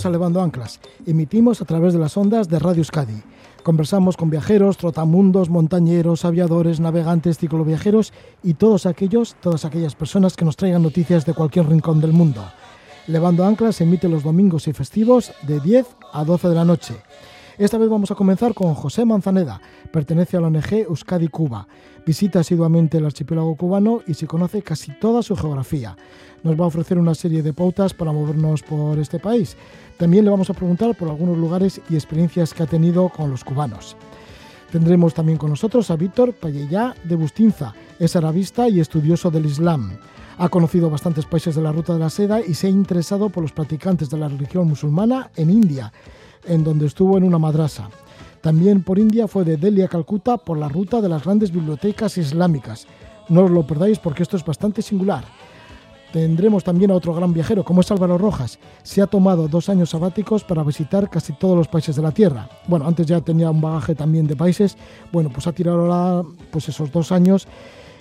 Bienvenidos a Levando Anclas. Emitimos a través de las ondas de Radio Euskadi. Conversamos con viajeros, trotamundos, montañeros, aviadores, navegantes, cicloviajeros y todos aquellos, todas aquellas personas que nos traigan noticias de cualquier rincón del mundo. Levando Anclas se emite los domingos y festivos de 10 a 12 de la noche. Esta vez vamos a comenzar con José Manzaneda, pertenece a la ONG Euskadi Cuba. Visita asiduamente el archipiélago cubano y se conoce casi toda su geografía. Nos va a ofrecer una serie de pautas para movernos por este país. También le vamos a preguntar por algunos lugares y experiencias que ha tenido con los cubanos. Tendremos también con nosotros a Víctor Payellá de Bustinza, es arabista y estudioso del Islam. Ha conocido bastantes países de la Ruta de la Seda y se ha interesado por los practicantes de la religión musulmana en India, en donde estuvo en una madrasa. También por India fue de Delhi a Calcuta por la ruta de las grandes bibliotecas islámicas. No os lo perdáis porque esto es bastante singular. Tendremos también a otro gran viajero, como es Álvaro Rojas. Se ha tomado dos años sabáticos para visitar casi todos los países de la Tierra. Bueno, antes ya tenía un bagaje también de países. Bueno, pues ha tirado ahora pues esos dos años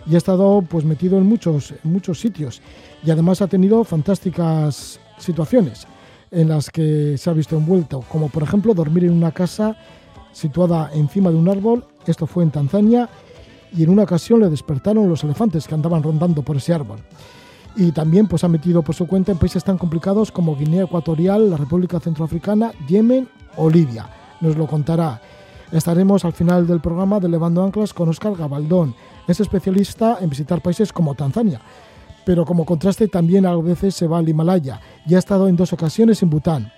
y ha estado pues metido en muchos, en muchos sitios. Y además ha tenido fantásticas situaciones en las que se ha visto envuelto, como por ejemplo dormir en una casa situada encima de un árbol. Esto fue en Tanzania y en una ocasión le despertaron los elefantes que andaban rondando por ese árbol y también pues, ha metido por su cuenta en países tan complicados como Guinea Ecuatorial, la República Centroafricana, Yemen o Libia. Nos lo contará. Estaremos al final del programa de Levando Anclas con Oscar Gabaldón. Es especialista en visitar países como Tanzania, pero como contraste también a veces se va al Himalaya y ha estado en dos ocasiones en Bután.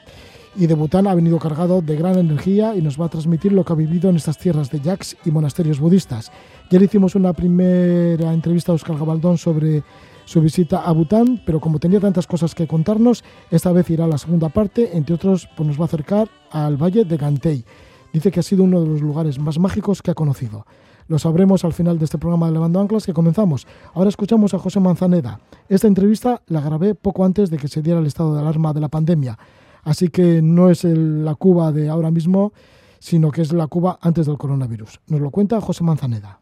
Y de Bután ha venido cargado de gran energía y nos va a transmitir lo que ha vivido en estas tierras de yaks y monasterios budistas. Ya le hicimos una primera entrevista a Oscar Gabaldón sobre su visita a Bután, pero como tenía tantas cosas que contarnos, esta vez irá a la segunda parte, entre otros, pues nos va a acercar al Valle de Gantei. Dice que ha sido uno de los lugares más mágicos que ha conocido. Lo sabremos al final de este programa de Levando Anclas que comenzamos. Ahora escuchamos a José Manzaneda. Esta entrevista la grabé poco antes de que se diera el estado de alarma de la pandemia, así que no es la Cuba de ahora mismo, sino que es la Cuba antes del coronavirus. Nos lo cuenta José Manzaneda.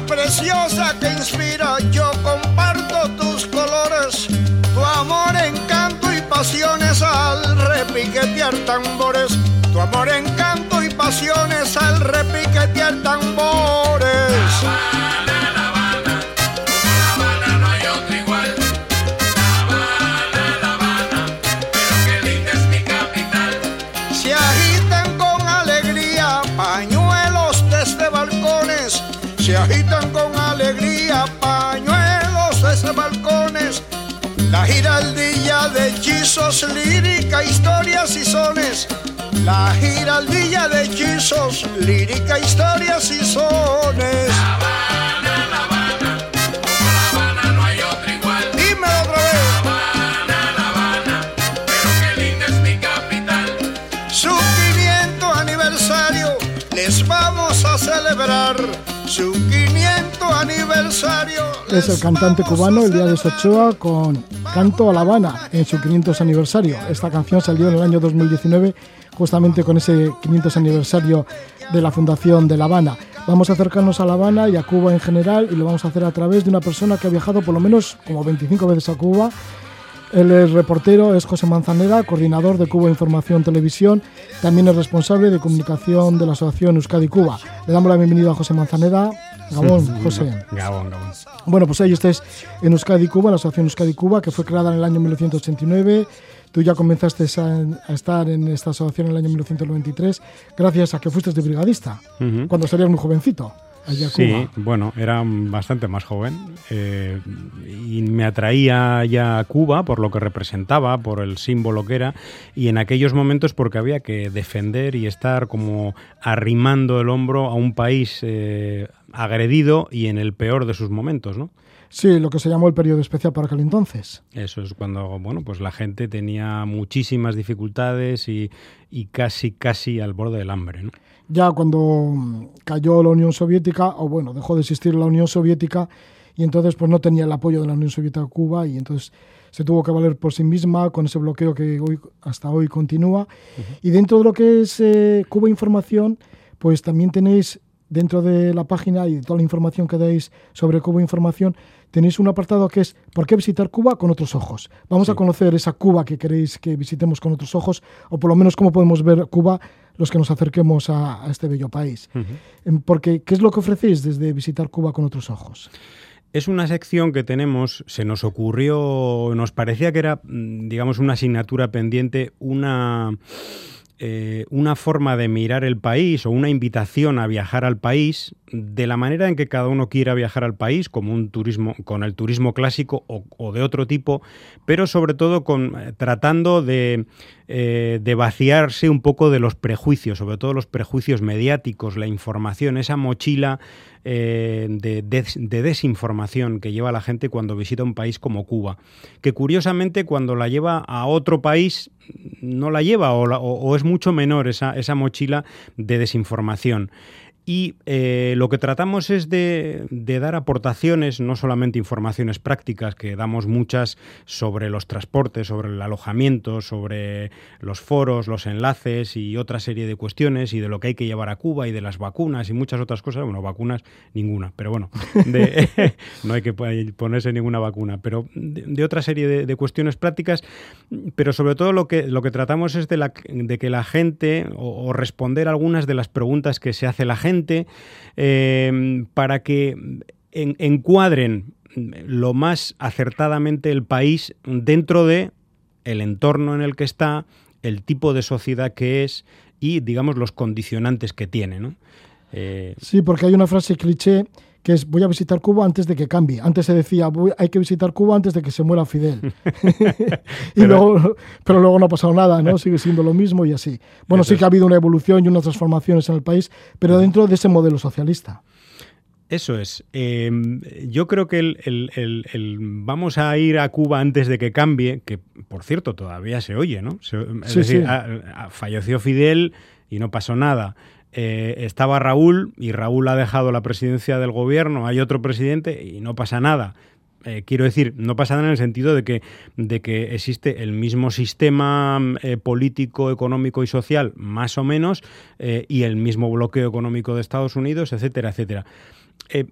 Preciosa que inspira, yo comparto tus colores, tu amor, encanto y pasiones al repiquetear tambores, tu amor, encanto y pasiones al hechizos, lírica, historias y sones. La giraldilla de hechizos, lírica, historias y sones. Es el cantante cubano Elías Ochoa con Canto a La Habana en su 500 aniversario. Esta canción salió en el año 2019 justamente con ese 500 aniversario de la fundación de La Habana. Vamos a acercarnos a La Habana y a Cuba en general y lo vamos a hacer a través de una persona que ha viajado por lo menos como 25 veces a Cuba. Es reportero, es José Manzanera, coordinador de Cuba Información Televisión, también es responsable de comunicación de la Asociación Euskadi Cuba. Le damos la bienvenida a José Manzanera. Gabón, José. Gabón, Gabón. Bueno, pues ahí estés en Euskadi Cuba, la Asociación Euskadi Cuba, que fue creada en el año 1989. Tú ya comenzaste a, estar en esta asociación en el año 1993 gracias a que fuiste de brigadista, cuando serías muy jovencito. Allá sí, bueno, era bastante más joven eh, y me atraía ya a Cuba por lo que representaba, por el símbolo que era y en aquellos momentos porque había que defender y estar como arrimando el hombro a un país eh, agredido y en el peor de sus momentos, ¿no? Sí, lo que se llamó el periodo especial para aquel entonces. Eso es cuando, bueno, pues la gente tenía muchísimas dificultades y, y casi, casi al borde del hambre, ¿no? Ya cuando mm, cayó la Unión Soviética, o bueno, dejó de existir la Unión Soviética, y entonces pues no tenía el apoyo de la Unión Soviética a Cuba, y entonces se tuvo que valer por sí misma con ese bloqueo que hoy, hasta hoy continúa. Y dentro de lo que es eh, Cuba Información, pues también tenéis dentro de la página y de toda la información que dais sobre Cuba Información, tenéis un apartado que es ¿Por qué visitar Cuba con otros ojos? Vamos a conocer esa Cuba que queréis que visitemos con otros ojos, o por lo menos cómo podemos ver Cuba los que nos acerquemos a, a este bello país. Em, Porque, ¿qué es lo que ofrecéis desde visitar Cuba con otros ojos? Es una sección que tenemos, se nos ocurrió, nos parecía que era, mm, digamos, una asignatura pendiente, una, eh, una forma de mirar el país o una invitación a viajar al país de la manera en que cada uno quiera viajar al país, como un turismo, con el turismo clásico o, de otro tipo, pero sobre todo con, eh, tratando de, eh, de vaciarse un poco de los prejuicios, sobre todo los prejuicios mediáticos, la información, esa mochila eh, de, de desinformación que lleva la gente cuando visita un país como Cuba, que curiosamente cuando la lleva a otro país no la lleva o, o- o es mucho menor esa, esa mochila de desinformación. Y eh, lo que tratamos es de, de dar aportaciones, no solamente informaciones prácticas, que damos muchas sobre los transportes, sobre el alojamiento, sobre los foros, los enlaces y otra serie de cuestiones y de lo que hay que llevar a Cuba y de las vacunas y muchas otras cosas. Bueno, vacunas ninguna, pero bueno, de- no hay que po- ponerse ninguna vacuna, pero de, de otra serie de, cuestiones prácticas, pero sobre todo lo que, lo que tratamos es de, la, que la gente, o, o responder algunas de las preguntas que se hace la gente, eh, para que en- encuadren lo más acertadamente el país dentro de el entorno en el que está, el tipo de sociedad que es y, digamos, los condicionantes que tiene, ¿no? Eh, Sí, porque hay una frase cliché que es voy a visitar Cuba antes de que cambie. Antes se decía "Voy- hay que visitar Cuba antes de que se muera Fidel. y Pero- luego, pero luego no ha pasado nada, ¿no? Sigue siendo lo mismo y así. Bueno, sí que ha habido una evolución y unas transformaciones en el país, pero dentro de ese modelo socialista. Eso es. Eh, yo creo que el, el- el- el vamos a ir a Cuba antes de que cambie, que por cierto todavía se oye, ¿no? Se- es Sí, decir, sí. a- a- falleció Fidel y no pasó nada. Eh, estaba Raúl y Raúl ha dejado la presidencia del gobierno, hay otro presidente y no pasa nada. Eh, quiero decir, no pasa nada en el sentido de que, de que existe el mismo sistema mm, eh, político, económico y social, más o menos, y el mismo bloqueo económico de Estados Unidos, etcétera, etcétera.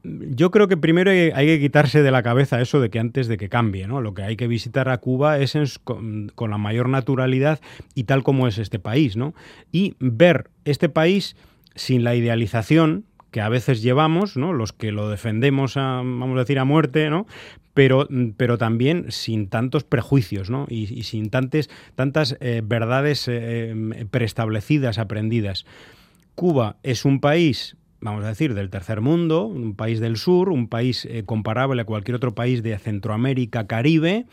Yo creo que primero hay, que quitarse de la cabeza eso de que antes de que cambie, ¿no? Lo que hay que visitar a Cuba es con, con la mayor naturalidad y tal como es este país, ¿no? Y ver este país sin la idealización que a veces llevamos, ¿no? Los que lo defendemos, a, vamos a decir, a muerte, ¿no? Pero, pero también sin tantos prejuicios, ¿no? Y, sin tantes, tantas eh, verdades eh, eh, preestablecidas, aprendidas. Cuba es un país, vamos a decir, del tercer mundo, un país del sur, un país comparable a cualquier otro país de Centroamérica, Caribe.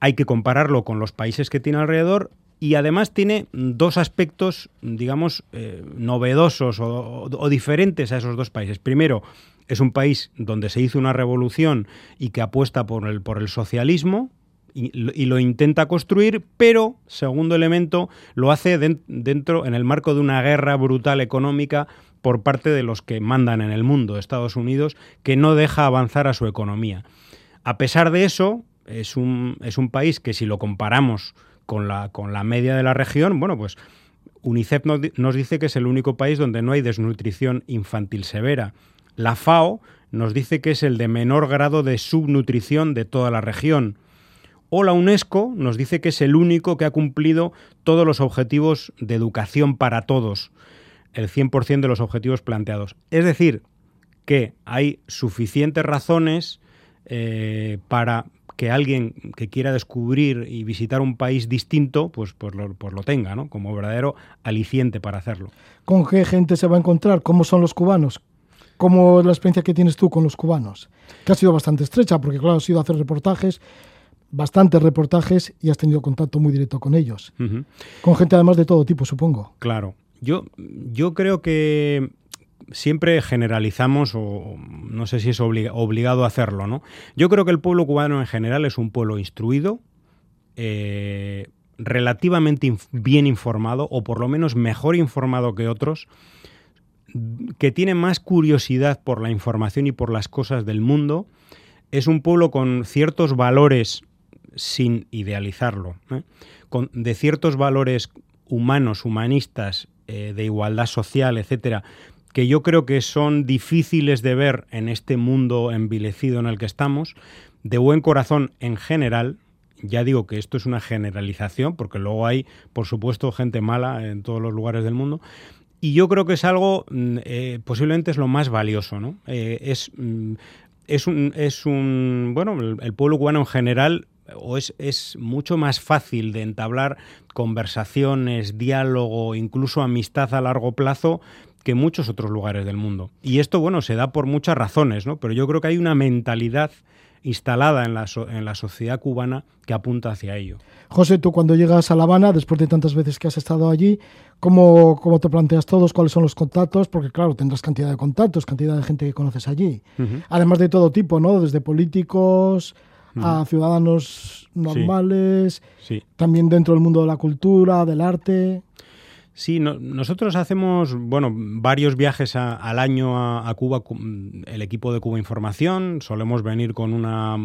Hay que compararlo con los países que tiene alrededor y además tiene dos aspectos, digamos, eh, novedosos o, o- diferentes a esos dos países. Primero, es un país donde se hizo una revolución y que apuesta por el, por el socialismo, y, lo- intenta construir, pero, segundo elemento, lo hace den- dentro, en el marco de una guerra brutal económica por parte de los que mandan en el mundo, Estados Unidos, que no deja avanzar a su economía. A pesar de eso, es un, es un país que si lo comparamos con la, con la media de la región, bueno, pues UNICEF nos, di- nos dice que es el único país donde no hay desnutrición infantil severa. La FAO nos dice que es el de menor grado de subnutrición de toda la región. O la UNESCO nos dice que es el único que ha cumplido todos los objetivos de educación para todos, el 100% de los objetivos planteados. Es decir, que hay suficientes razones eh, para que alguien que quiera descubrir y visitar un país distinto, pues, pues, lo, pues lo tenga, ¿no? Como verdadero aliciente para hacerlo. ¿Con qué gente se va a encontrar? ¿Cómo son los cubanos? ¿Cómo es la experiencia que tienes tú con los cubanos? Que ha sido bastante estrecha, porque claro, has ido a hacer reportajes, bastantes reportajes, y has tenido contacto muy directo con ellos. Con gente además de todo tipo, supongo. Claro. Yo, yo creo que siempre generalizamos o no sé si es obliga- obligado a hacerlo, ¿no? Yo creo que el pueblo cubano en general es un pueblo instruido, eh, relativamente bien informado o por lo menos mejor informado que otros, que tiene más curiosidad por la información y por las cosas del mundo, es un pueblo con ciertos valores, sin idealizarlo, ¿eh? con, de ciertos valores humanos, humanistas, eh, de igualdad social, etcétera, que yo creo que son difíciles de ver en este mundo envilecido en el que estamos, de buen corazón en general. Ya digo que esto es una generalización, porque luego hay, por supuesto, gente mala en todos los lugares del mundo, y yo creo que es algo, mm, eh, posiblemente es lo más valioso, ¿no? Eh, es, mm, es, un, es un, bueno, el, pueblo cubano en general o es, es mucho más fácil de entablar conversaciones, diálogo, incluso amistad a largo plazo que muchos otros lugares del mundo. Y esto, bueno, se da por muchas razones, ¿no? Pero yo creo que hay una mentalidad instalada en la, so- en la sociedad cubana que apunta hacia ello. José, tú cuando llegas a La Habana, después de tantas veces que has estado allí, ¿cómo, cómo te planteas todos? ¿Cuáles son los contactos? Porque claro, tendrás cantidad de contactos, cantidad de gente que conoces allí. Además de todo tipo, ¿no? Desde políticos a ciudadanos normales, Sí. también dentro del mundo de la cultura, del arte. Sí, no- nosotros hacemos, bueno, varios viajes a- al año a, a Cuba, cu- el equipo de Cuba Información, solemos venir con una,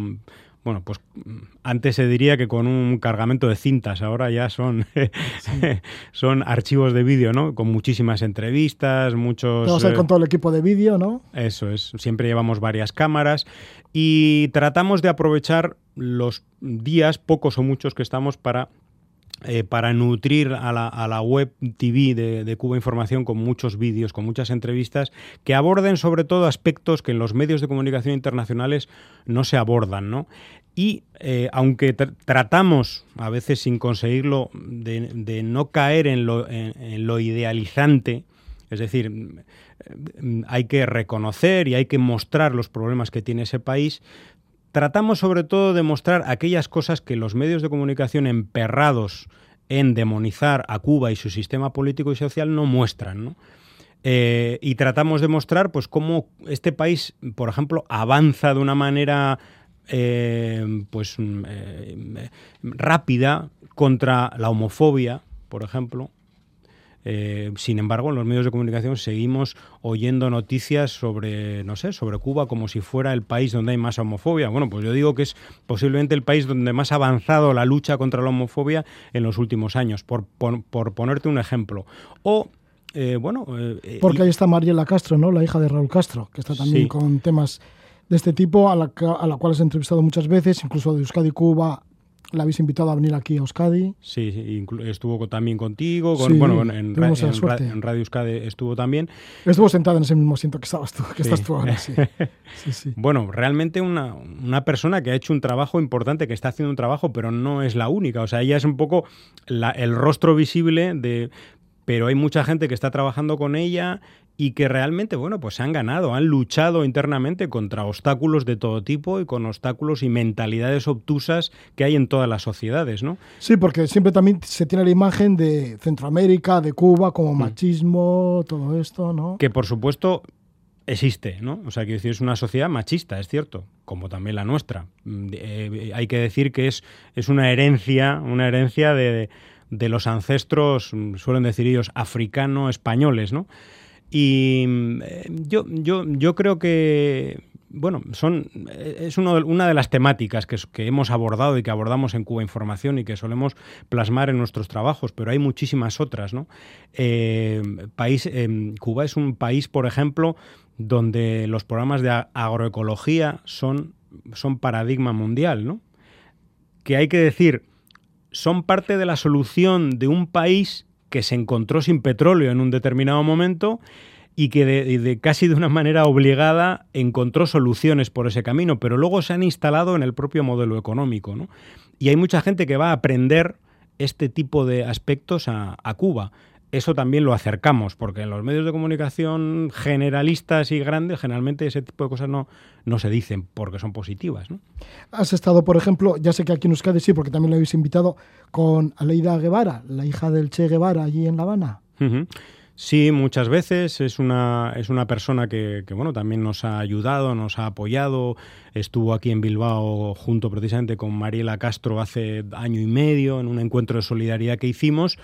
bueno, pues antes se diría que con un cargamento de cintas, ahora ya son, son archivos de vídeo, ¿no? Con muchísimas entrevistas, muchos... Ir eh, con todo el equipo de vídeo, ¿no? eso es, siempre llevamos varias cámaras y tratamos de aprovechar los días, pocos o muchos que estamos para, eh, para nutrir a la, a la web TV de, Cuba Información con muchos vídeos, con muchas entrevistas que aborden sobre todo aspectos que en los medios de comunicación internacionales no se abordan, ¿no? Y eh, aunque tr- tratamos, a veces sin conseguirlo, de, no caer en lo, idealizante, es decir, mm, hay que reconocer y hay que mostrar los problemas que tiene ese país. Tratamos sobre todo de mostrar aquellas cosas que los medios de comunicación emperrados en demonizar a Cuba y su sistema político y social no muestran, ¿no? Eh, y tratamos de mostrar pues cómo este país, por ejemplo, avanza de una manera eh, pues mm, eh, rápida contra la homofobia, por ejemplo. Eh, sin embargo, en los medios de comunicación seguimos oyendo noticias sobre, no sé, sobre Cuba como si fuera el país donde hay más homofobia. Bueno, pues yo digo que es posiblemente el país donde más ha avanzado la lucha contra la homofobia en los últimos años, por, por, por ponerte un ejemplo. O, eh, bueno... eh, Porque ahí está Mariela Castro, ¿no? La hija de Raúl Castro, que está también Sí. con temas de este tipo, a la, a la cual has entrevistado muchas veces, incluso de Euskadi Cuba, la habéis invitado a venir aquí a Euskadi. Sí, estuvo también contigo, con, Sí, bueno, en, ra- ra- Radio Euskadi estuvo también. Estuvo sentada en ese mismo asiento que estabas tú, que Sí. estás tú ahora, sí. Bueno, realmente una, una persona que ha hecho un trabajo importante, que está haciendo un trabajo, pero no es la única. O sea, ella es un poco la- el rostro visible de... Pero hay mucha gente que está trabajando con ella y que realmente, bueno, pues se han ganado, han luchado internamente contra obstáculos de todo tipo y con obstáculos y mentalidades obtusas que hay en todas las sociedades, ¿no? Sí, porque siempre también se tiene la imagen de Centroamérica, de Cuba, como machismo, todo esto, ¿no? que por supuesto existe, ¿no? O sea, quiero decir, es una sociedad machista, es cierto, como también la nuestra. Mm, eh, hay que decir que es, es una herencia, una herencia de, de los ancestros, mm, suelen decir ellos, africano-españoles, ¿no? Y eh, yo, yo, yo creo que, bueno, son, eh, es uno de- una de las temáticas que, que hemos abordado y que abordamos en Cuba Información y que solemos plasmar en nuestros trabajos, pero hay muchísimas otras, ¿no? Eh, país, Cuba es un país, por ejemplo, donde los programas de agroecología son, son paradigma mundial, ¿no? Que hay que decir, son parte de la solución de un país que se encontró sin petróleo en un determinado momento y que de, de casi de una manera obligada encontró soluciones por ese camino, pero luego se han instalado en el propio modelo económico. ¿no? Y hay mucha gente que va a aprender este tipo de aspectos a Cuba. Eso también lo acercamos, porque en los medios de comunicación generalistas y grandes, generalmente ese tipo de cosas no, no se dicen porque son positivas. ¿no? Has estado, por ejemplo, ya sé que aquí en Euskadi sí, porque también lo habéis invitado con Aleida Guevara, la hija del Che Guevara allí en La Habana. Sí, muchas veces es una, es una persona que, que, bueno, también nos ha ayudado, nos ha apoyado. Estuvo aquí en Bilbao junto precisamente con Mariela Castro hace año y medio en un encuentro de solidaridad que hicimos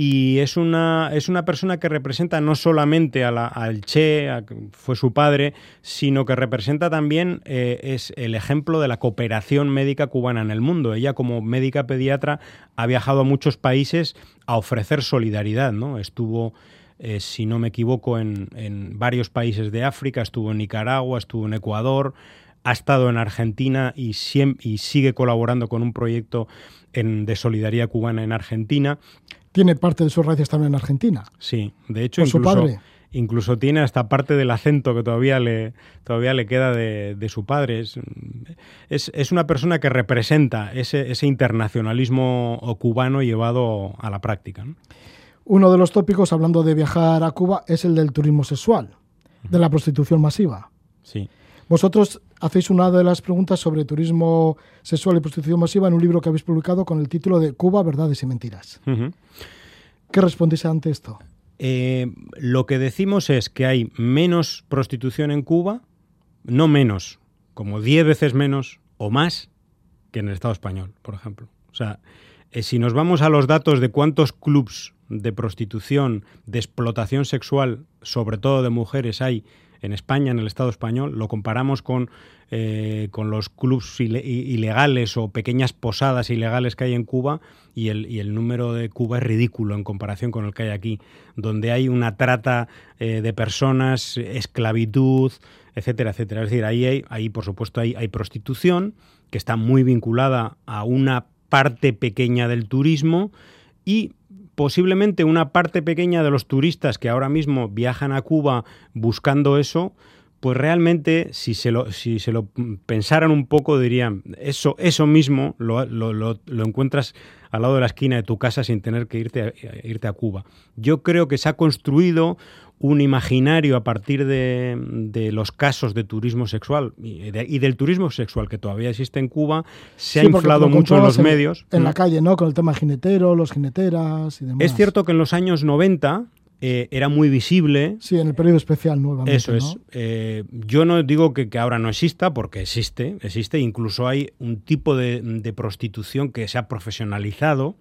y es una, es una persona que representa no solamente a la, al Che, fue su padre, sino que representa también, eh, es el ejemplo de la cooperación médica cubana en el mundo. Ella como médica pediatra ha viajado a muchos países a ofrecer solidaridad, ¿no? Estuvo... Eh, si no me equivoco, en, en varios países de África, estuvo en Nicaragua, estuvo en Ecuador, ha estado en Argentina y, y sigue colaborando con un proyecto en, de solidaridad cubana en Argentina. Tiene parte de sus raíces también en Argentina. Sí, de hecho, Por su incluso, padre. incluso tiene hasta parte del acento que todavía le, todavía le queda de, de su padre. Es, es, es, una persona que representa ese, ese internacionalismo cubano llevado a la práctica. ¿no? Uno de los tópicos, hablando de viajar a Cuba, es el del turismo sexual, de la prostitución masiva. Sí. Vosotros hacéis una de las preguntas sobre turismo sexual y prostitución masiva en un libro que habéis publicado con el título de Cuba, verdades y mentiras. Uh -huh. ¿Qué respondéis ante esto? Eh, lo que decimos es que hay menos prostitución en Cuba, no menos, como 10 veces menos o más que en el Estado español, por ejemplo. O sea, eh, si nos vamos a los datos de cuántos clubs de prostitución, de explotación sexual, sobre todo de mujeres, hay en España, en el Estado español, lo comparamos con, eh, con los clubs ilegales o pequeñas posadas ilegales que hay en Cuba y el, y el, número de Cuba es ridículo en comparación con el que hay aquí, donde hay una trata eh, de personas, esclavitud, etcétera, etcétera. Es decir, ahí, hay, ahí por supuesto hay, hay prostitución que está muy vinculada a una parte pequeña del turismo y posiblemente una parte pequeña de los turistas que ahora mismo viajan a Cuba buscando eso, pues realmente si se lo, si se lo pensaran un poco dirían, eso, eso mismo lo, lo, lo, lo encuentras al lado de la esquina de tu casa sin tener que irte a, irte a Cuba. Yo creo que se ha construido un imaginario a partir de, de, los casos de turismo sexual y, de, y, del turismo sexual que todavía existe en Cuba, se sí, ha inflado mucho en los en, medios. En la calle, ¿no? Con el tema jinetero, los jineteras y demás. Es cierto que en los años 90 eh, era muy visible. Sí, en el periodo especial nuevamente. Eso es. ¿no? Eh, yo no digo que, que, ahora no exista, porque existe, existe. Incluso hay un tipo de, de prostitución que se ha profesionalizado.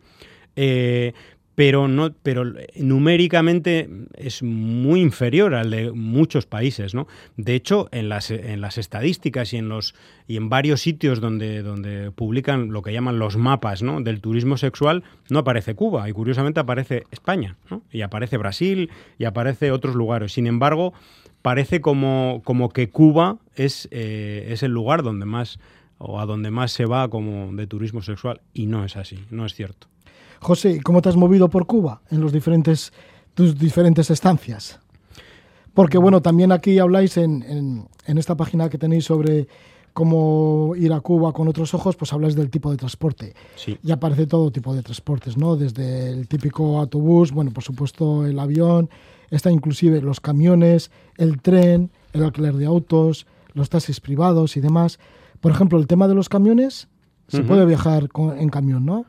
Eh, pero, no, pero numéricamente es muy inferior al de muchos países. ¿no? De hecho, en las, en las estadísticas y en, los, y en varios sitios donde, donde publican lo que llaman los mapas ¿no? del turismo sexual, no aparece Cuba y curiosamente aparece España, ¿no? y aparece Brasil y aparece otros lugares. Sin embargo, parece como, como que Cuba es, eh, es el lugar donde más o a donde más se va como de turismo sexual y no es así, no es cierto. José, ¿cómo te has movido por Cuba en los diferentes, tus diferentes estancias? Porque, bueno, también aquí habláis en, en, en, esta página que tenéis sobre cómo ir a Cuba con otros ojos, pues habláis del tipo de transporte. Sí. Y aparece todo tipo de transportes, ¿no? Desde el típico autobús, bueno, por supuesto el avión, está inclusive los camiones, el tren, el alquiler de autos, los taxis privados y demás. Por ejemplo, el tema de los camiones, se uh -huh. puede viajar con, en camión, ¿no?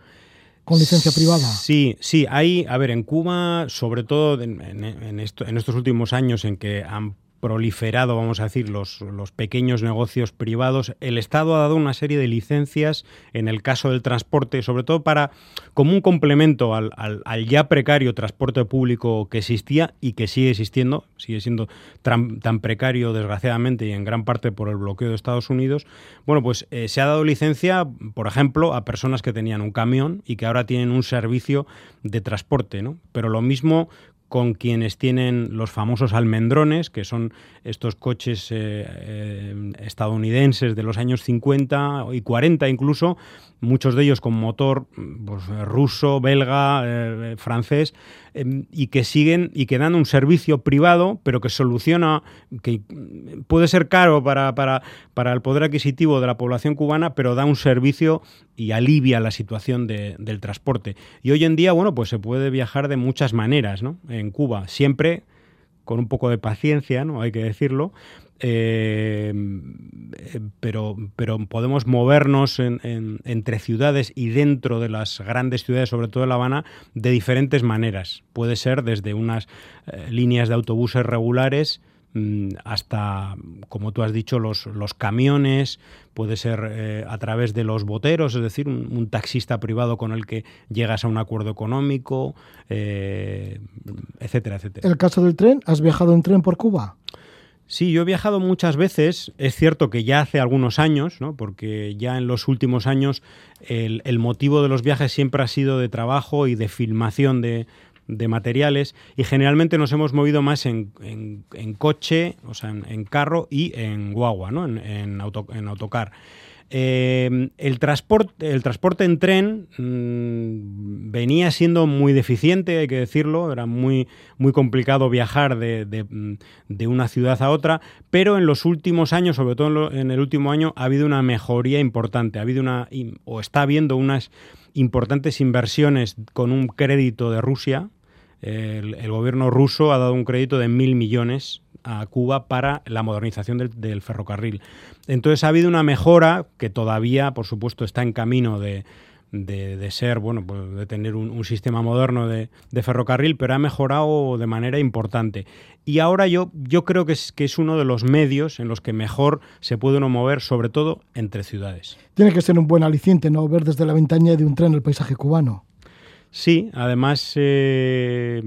Con licencia privada. Sí, sí, hay, a ver, en Cuba, sobre todo en, en, en, esto, en estos últimos años en que han proliferado, vamos a decir, los, los, pequeños negocios privados, el Estado ha dado una serie de licencias en el caso del transporte, sobre todo para como un complemento al, al, al ya precario transporte público que existía y que sigue existiendo, sigue siendo tan, precario desgraciadamente y en gran parte por el bloqueo de Estados Unidos. Bueno, pues eh, se ha dado licencia, por ejemplo, a personas que tenían un camión y que ahora tienen un servicio de transporte, ¿no? Pero lo mismo con quienes tienen los famosos almendrones, que son estos coches eh, eh, estadounidenses de los años 50 y 40 incluso, muchos de ellos con motor pues, ruso, belga, eh, francés, y que siguen y que dan un servicio privado, pero que soluciona, que puede ser caro para, para, para el poder adquisitivo de la población cubana, pero da un servicio y alivia la situación de, del transporte. Y hoy en día, bueno, pues se puede viajar de muchas maneras, ¿no? En Cuba, siempre con un poco de paciencia, ¿no? Hay que decirlo. Eh, pero, pero podemos movernos entre ciudades y dentro de las grandes ciudades, sobre todo en La Habana, de diferentes maneras. Puede ser desde unas eh, líneas de autobuses regulares mm, hasta, como tú has dicho, los, los camiones, puede ser eh, a través de los boteros, es decir, un, taxista privado con el que llegas a un acuerdo económico, etcétera, etcétera. ¿El caso del tren? ¿Has viajado en tren por Cuba? Sí, yo he viajado muchas veces. Es cierto que ya hace algunos años, ¿no? porque ya en los últimos años el, motivo de los viajes siempre ha sido de trabajo y de filmación de, materiales y generalmente nos hemos movido más en, coche, o sea, en, carro y en guagua, ¿no? en, en autocar. Eh, el, transporte, el transporte en tren mm, venía siendo muy deficiente, hay que decirlo, era muy, muy complicado viajar de, una ciudad a otra, pero en los últimos años, sobre todo en, el último año, ha habido una mejoría importante, ha habido una, o está habiendo unas importantes inversiones con un crédito de Rusia. El gobierno ruso ha dado un crédito de mil millones a Cuba para la modernización del, ferrocarril. Entonces ha habido una mejora que todavía, por supuesto, está en camino de, ser, bueno, pues de tener un, sistema moderno de, ferrocarril, pero ha mejorado de manera importante. Y ahora yo, yo creo que es, que es uno de los medios en los que mejor se puede uno mover, sobre todo entre ciudades. Tiene que ser un buen aliciente, ¿no? Ver desde la ventana de un tren el paisaje cubano. Sí, además eh,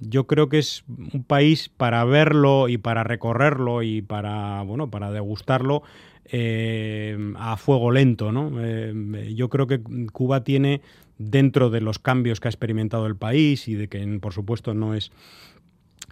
yo creo que es un país para verlo y para recorrerlo y para bueno para degustarlo eh, a fuego lento, ¿no? Eh, yo creo que Cuba tiene dentro de los cambios que ha experimentado el país y de que por supuesto no es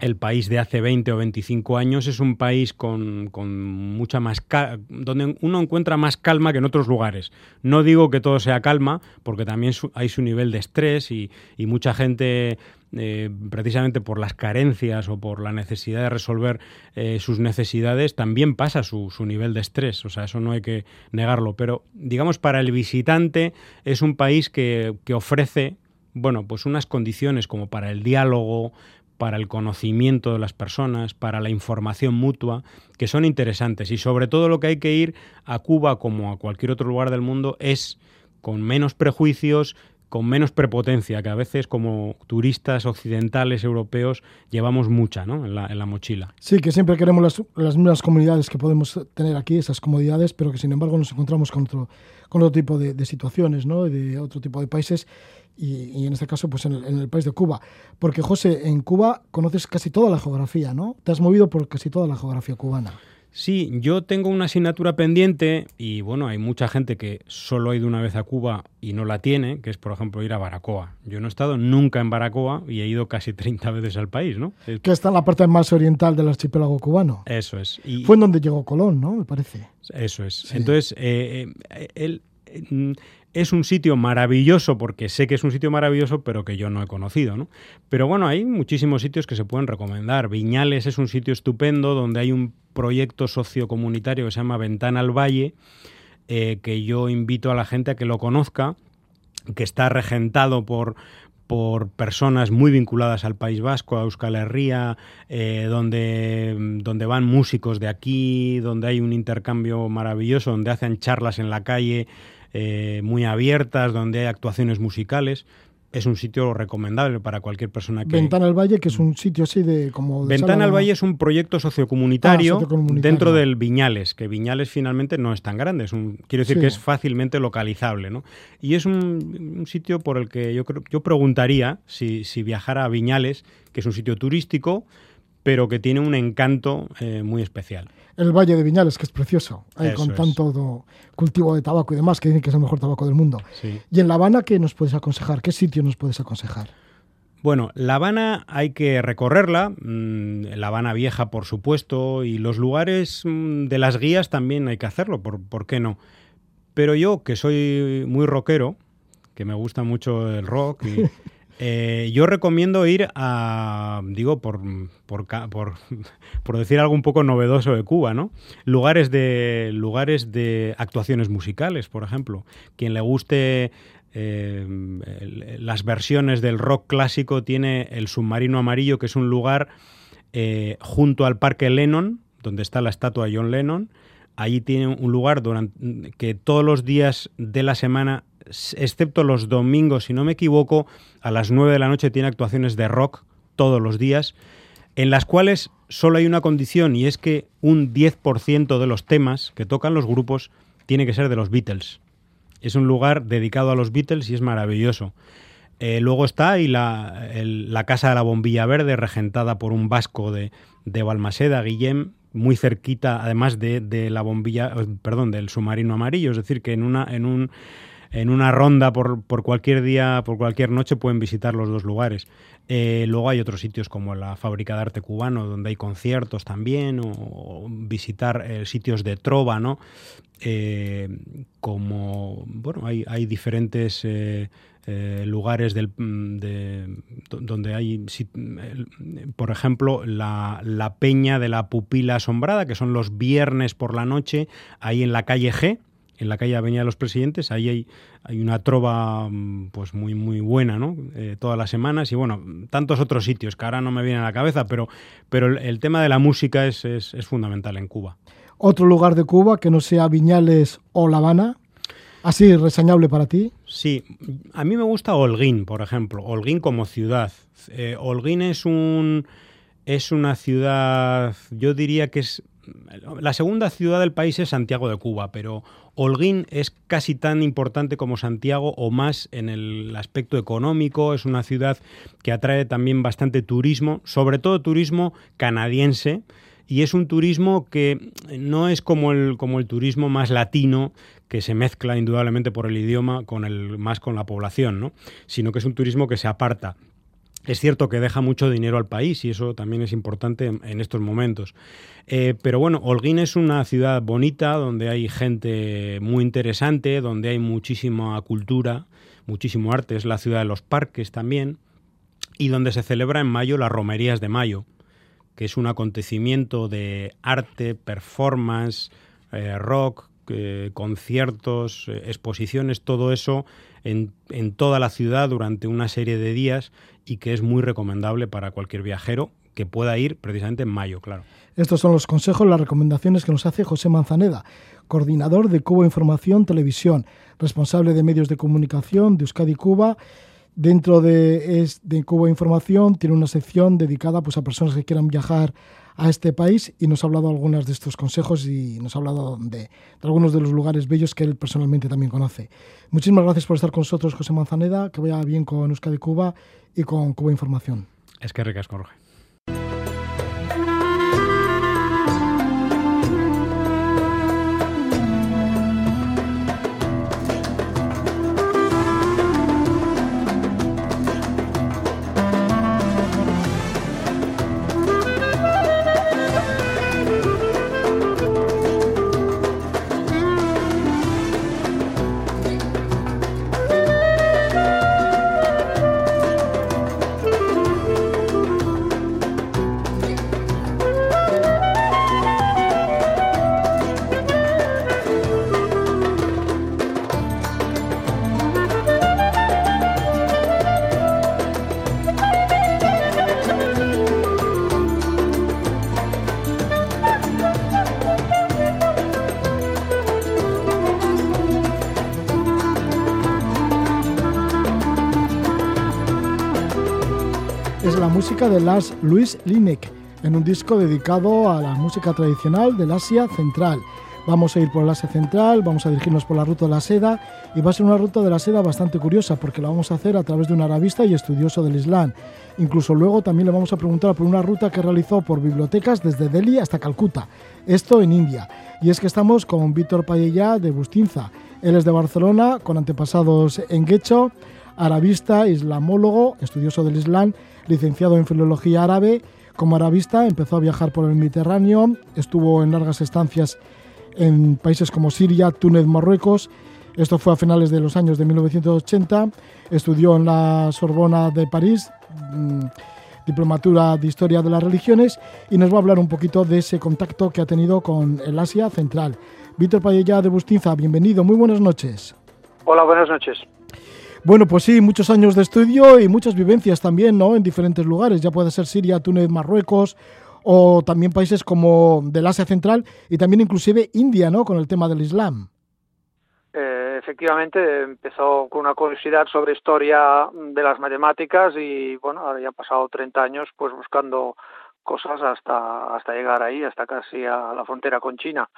el país de hace 20 o 25 años es un país con, mucha más donde uno encuentra más calma que en otros lugares. No digo que todo sea calma, porque también hay su nivel de estrés y, mucha gente, eh, precisamente por las carencias o por la necesidad de resolver eh, sus necesidades, también pasa su, su, nivel de estrés. O sea, eso no hay que negarlo. Pero, digamos, para el visitante es un país que, que ofrece bueno, pues unas condiciones como para el diálogo, para el conocimiento de las personas, para la información mutua, que son interesantes. Y sobre todo lo que hay que ir a Cuba como a cualquier otro lugar del mundo es con menos prejuicios, con menos prepotencia, que a veces como turistas occidentales, europeos, llevamos mucha ¿no? en, la, mochila. Sí, que siempre queremos las, las, mismas comunidades que podemos tener aquí, esas comodidades, pero que sin embargo nos encontramos con otro, con otro tipo de, situaciones, ¿no? de otro tipo de países y, en este caso pues en el, país de Cuba. Porque José, en Cuba conoces casi toda la geografía, ¿no? Te has movido por casi toda la geografía cubana. Sí, yo tengo una asignatura pendiente y bueno, hay mucha gente que solo ha ido una vez a Cuba y no la tiene, que es por ejemplo ir a Baracoa. Yo no he estado nunca en Baracoa y he ido casi 30 veces al país, ¿no? Que está en la parte más oriental del archipiélago cubano. Eso es. Y... Fue en donde llegó Colón, ¿no? Me parece. Eso es. Entonces, eh, eh, él es un sitio maravilloso porque sé que es un sitio maravilloso, pero que yo no he conocido, ¿no? Pero bueno, hay muchísimos sitios que se pueden recomendar. Viñales es un sitio estupendo donde hay un proyecto sociocomunitario que se llama Ventana al Valle, eh, que yo invito a la gente a que lo conozca, que está regentado por, por personas muy vinculadas al País Vasco, a Euskal Herria, eh, donde, donde van músicos de aquí, donde hay un intercambio maravilloso, donde hacen charlas en la calle, eh, muy abiertas, donde hay actuaciones musicales. Es un sitio recomendable para cualquier persona que... Ventana al Valle, que es un sitio así de como... Ventana al Valle es un proyecto sociocomunitario, ah, dentro del Viñales, que Viñales finalmente no es tan grande, es un, quiero decir que es fácilmente localizable, ¿no? Y es un, sitio por el que yo, creo, yo preguntaría si, si viajara a Viñales, que es un sitio turístico, pero que tiene un encanto eh, muy especial. El Valle de Viñales, que es precioso, ahí con tanto cultivo de tabaco y demás, que dicen que es el mejor tabaco del mundo. Y en La Habana, ¿qué nos puedes aconsejar? ¿Qué sitio nos puedes aconsejar? Bueno, La Habana hay que recorrerla, mm, La Habana Vieja por supuesto, y los lugares mm, de las guías también hay que hacerlo, ¿por, ¿por qué no? Pero yo, que soy muy rockero, que me gusta mucho el rock y, Eh, yo recomiendo ir a, digo, por, por, por, decir algo un poco novedoso de Cuba, ¿no? Lugares de, lugares de actuaciones musicales, por ejemplo. Quien le guste eh, las versiones del rock clásico tiene el Submarino Amarillo, que es un lugar eh, junto al Parque Lennon, donde está la estatua de John Lennon. Allí tiene un lugar durante, que todos los días de la semana, excepto los domingos, si no me equivoco, a las 9 de la noche tiene actuaciones de rock todos los días, en las cuales solo hay una condición y es que un 10% de los temas que tocan los grupos tiene que ser de los Beatles. Es un lugar dedicado a los Beatles y es maravilloso. Eh, luego está la, la, Casa de la Bombilla Verde, regentada por un vasco de, de Balmaseda, Guillem, muy cerquita, además de, de, la bombilla, perdón, del submarino amarillo. Es decir, que en una, en un, en una ronda por, por, cualquier día, por cualquier noche, pueden visitar los dos lugares. Eh, luego hay otros sitios como la Fábrica de Arte Cubano, donde hay conciertos también, o, visitar eh, sitios de trova, ¿no? Eh, como, bueno, hay, diferentes eh, eh, lugares del, de, donde hay, por ejemplo, la, la, Peña de la Pupila Asombrada, que son los viernes por la noche, ahí en la calle G, en la calle Avenida de los Presidentes, ahí hay, hay una trova pues muy muy buena, ¿no? Eh, todas las semanas y bueno, tantos otros sitios que ahora no me vienen a la cabeza, pero, pero el, el tema de la música es, es, es fundamental en Cuba. ¿Otro lugar de Cuba que no sea Viñales o La Habana? ¿Así reseñable para ti? Sí, a mí me gusta Holguín, por ejemplo. Holguín como ciudad. Eh, Holguín es un es una ciudad, yo diría que es la segunda ciudad del país es Santiago de Cuba, pero Holguín es casi tan importante como Santiago o más en el aspecto económico. Es una ciudad que atrae también bastante turismo, sobre todo turismo canadiense y es un turismo que no es como el, como el turismo más latino que se mezcla indudablemente por el idioma con el más con la población, ¿no? sino que es un turismo que se aparta. Es cierto que deja mucho dinero al país y eso también es importante en, estos momentos. Eh, pero bueno, Holguín es una ciudad bonita donde hay gente muy interesante, donde hay muchísima cultura, muchísimo arte. Es la ciudad de los parques también y donde se celebra en mayo las romerías de mayo que es un acontecimiento de arte, performance, eh, rock, eh, conciertos, exposiciones, todo eso en, toda la ciudad durante una serie de días y que es muy recomendable para cualquier viajero que pueda ir precisamente en mayo, claro. Estos son los consejos, las recomendaciones que nos hace José Manzaneda, coordinador de Cuba Información Televisión, responsable de medios de comunicación de Euskadi Cuba Dentro de, es, de, Cuba Información tiene una sección dedicada pues, a personas que quieran viajar a este país y nos ha hablado algunos de estos consejos y nos ha hablado de, algunos de los lugares bellos que él personalmente también conoce. Muchísimas gracias por estar con nosotros, José Manzaneda, que vaya bien con Euskadi Cuba y con Cuba Información. Es que ricas, Jorge. Música de Lars Louis Linek en un disco dedicado a la música tradicional del Asia Central. Vamos a ir por el Asia Central, vamos a dirigirnos por la ruta de la seda y va a ser una ruta de la seda bastante curiosa porque la vamos a hacer a través de un arabista y estudioso del Islam. Incluso luego también le vamos a preguntar por una ruta que realizó por bibliotecas desde Delhi hasta Calcuta, esto en India. Y es que estamos con Víctor Payella de Bustinza. Él es de Barcelona, con antepasados en Guecho, arabista, islamólogo, estudioso del Islam licenciado en Filología Árabe. Como arabista empezó a viajar por el Mediterráneo, estuvo en largas estancias en países como Siria, Túnez, Marruecos. Esto fue a finales de los años de 1980. Estudió en la Sorbona de París, mmm, diplomatura de Historia de las Religiones, y nos va a hablar un poquito de ese contacto que ha tenido con el Asia Central. Víctor Payella de Bustinza, bienvenido, muy buenas noches. Hola, buenas noches. Bueno, pues sí, muchos años de estudio y muchas vivencias también, ¿no? En diferentes lugares, ya puede ser Siria, Túnez, Marruecos o también países como del Asia Central y también inclusive India, ¿no? Con el tema del Islam. Eh, efectivamente, empezó con una curiosidad sobre historia de las matemáticas y bueno, ahora ya ha pasado 30 años pues buscando cosas hasta, hasta llegar ahí, hasta casi a la frontera con China.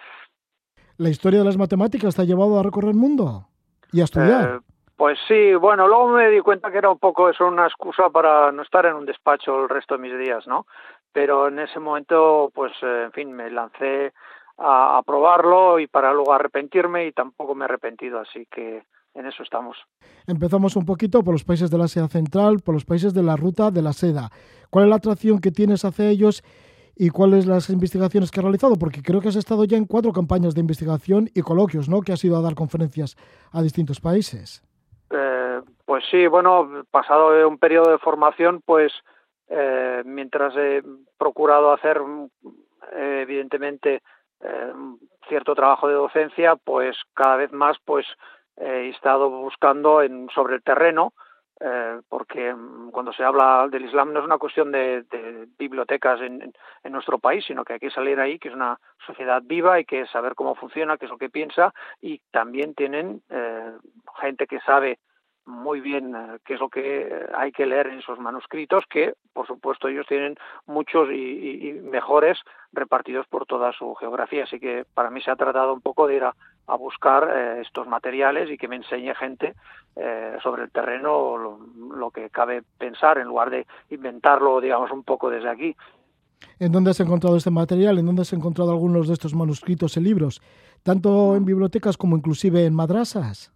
¿La historia de las matemáticas te ha llevado a recorrer el mundo y a estudiar? Eh, pues sí, bueno, luego me di cuenta que era un poco eso una excusa para no estar en un despacho el resto de mis días, ¿no? Pero en ese momento, pues, eh, en fin, me lancé a, probarlo y para luego arrepentirme y tampoco me he arrepentido, así que en eso estamos. Empezamos un poquito por los países de la Asia Central, por los países de la ruta de la seda. ¿Cuál es la atracción que tienes hacia ellos y cuáles las investigaciones que has realizado? Porque creo que has estado ya en cuatro campañas de investigación y coloquios, ¿no? Que has ido a dar conferencias a distintos países. Pues sí, bueno, pasado un periodo de formación, pues eh, mientras he procurado hacer, evidentemente, eh, cierto trabajo de docencia, pues cada vez más, pues he estado buscando en, sobre el terreno, eh, porque cuando se habla del Islam no es una cuestión de, bibliotecas en, en, nuestro país, sino que hay que salir ahí, que es una sociedad viva, hay que saber cómo funciona, qué es lo que piensa, y también tienen gente que sabe muy bien eh, qué es lo que hay que leer en esos manuscritos, que por supuesto ellos tienen muchos y, y, y mejores repartidos por toda su geografía. Así que para mí se ha tratado un poco de ir a, a buscar eh, estos materiales y que me enseñe gente eh, sobre el terreno lo, lo, que cabe pensar en lugar de inventarlo, digamos, un poco desde aquí. ¿En dónde has encontrado este material? ¿En dónde has encontrado algunos de estos manuscritos en libros? Tanto en bibliotecas como inclusive en madrasas.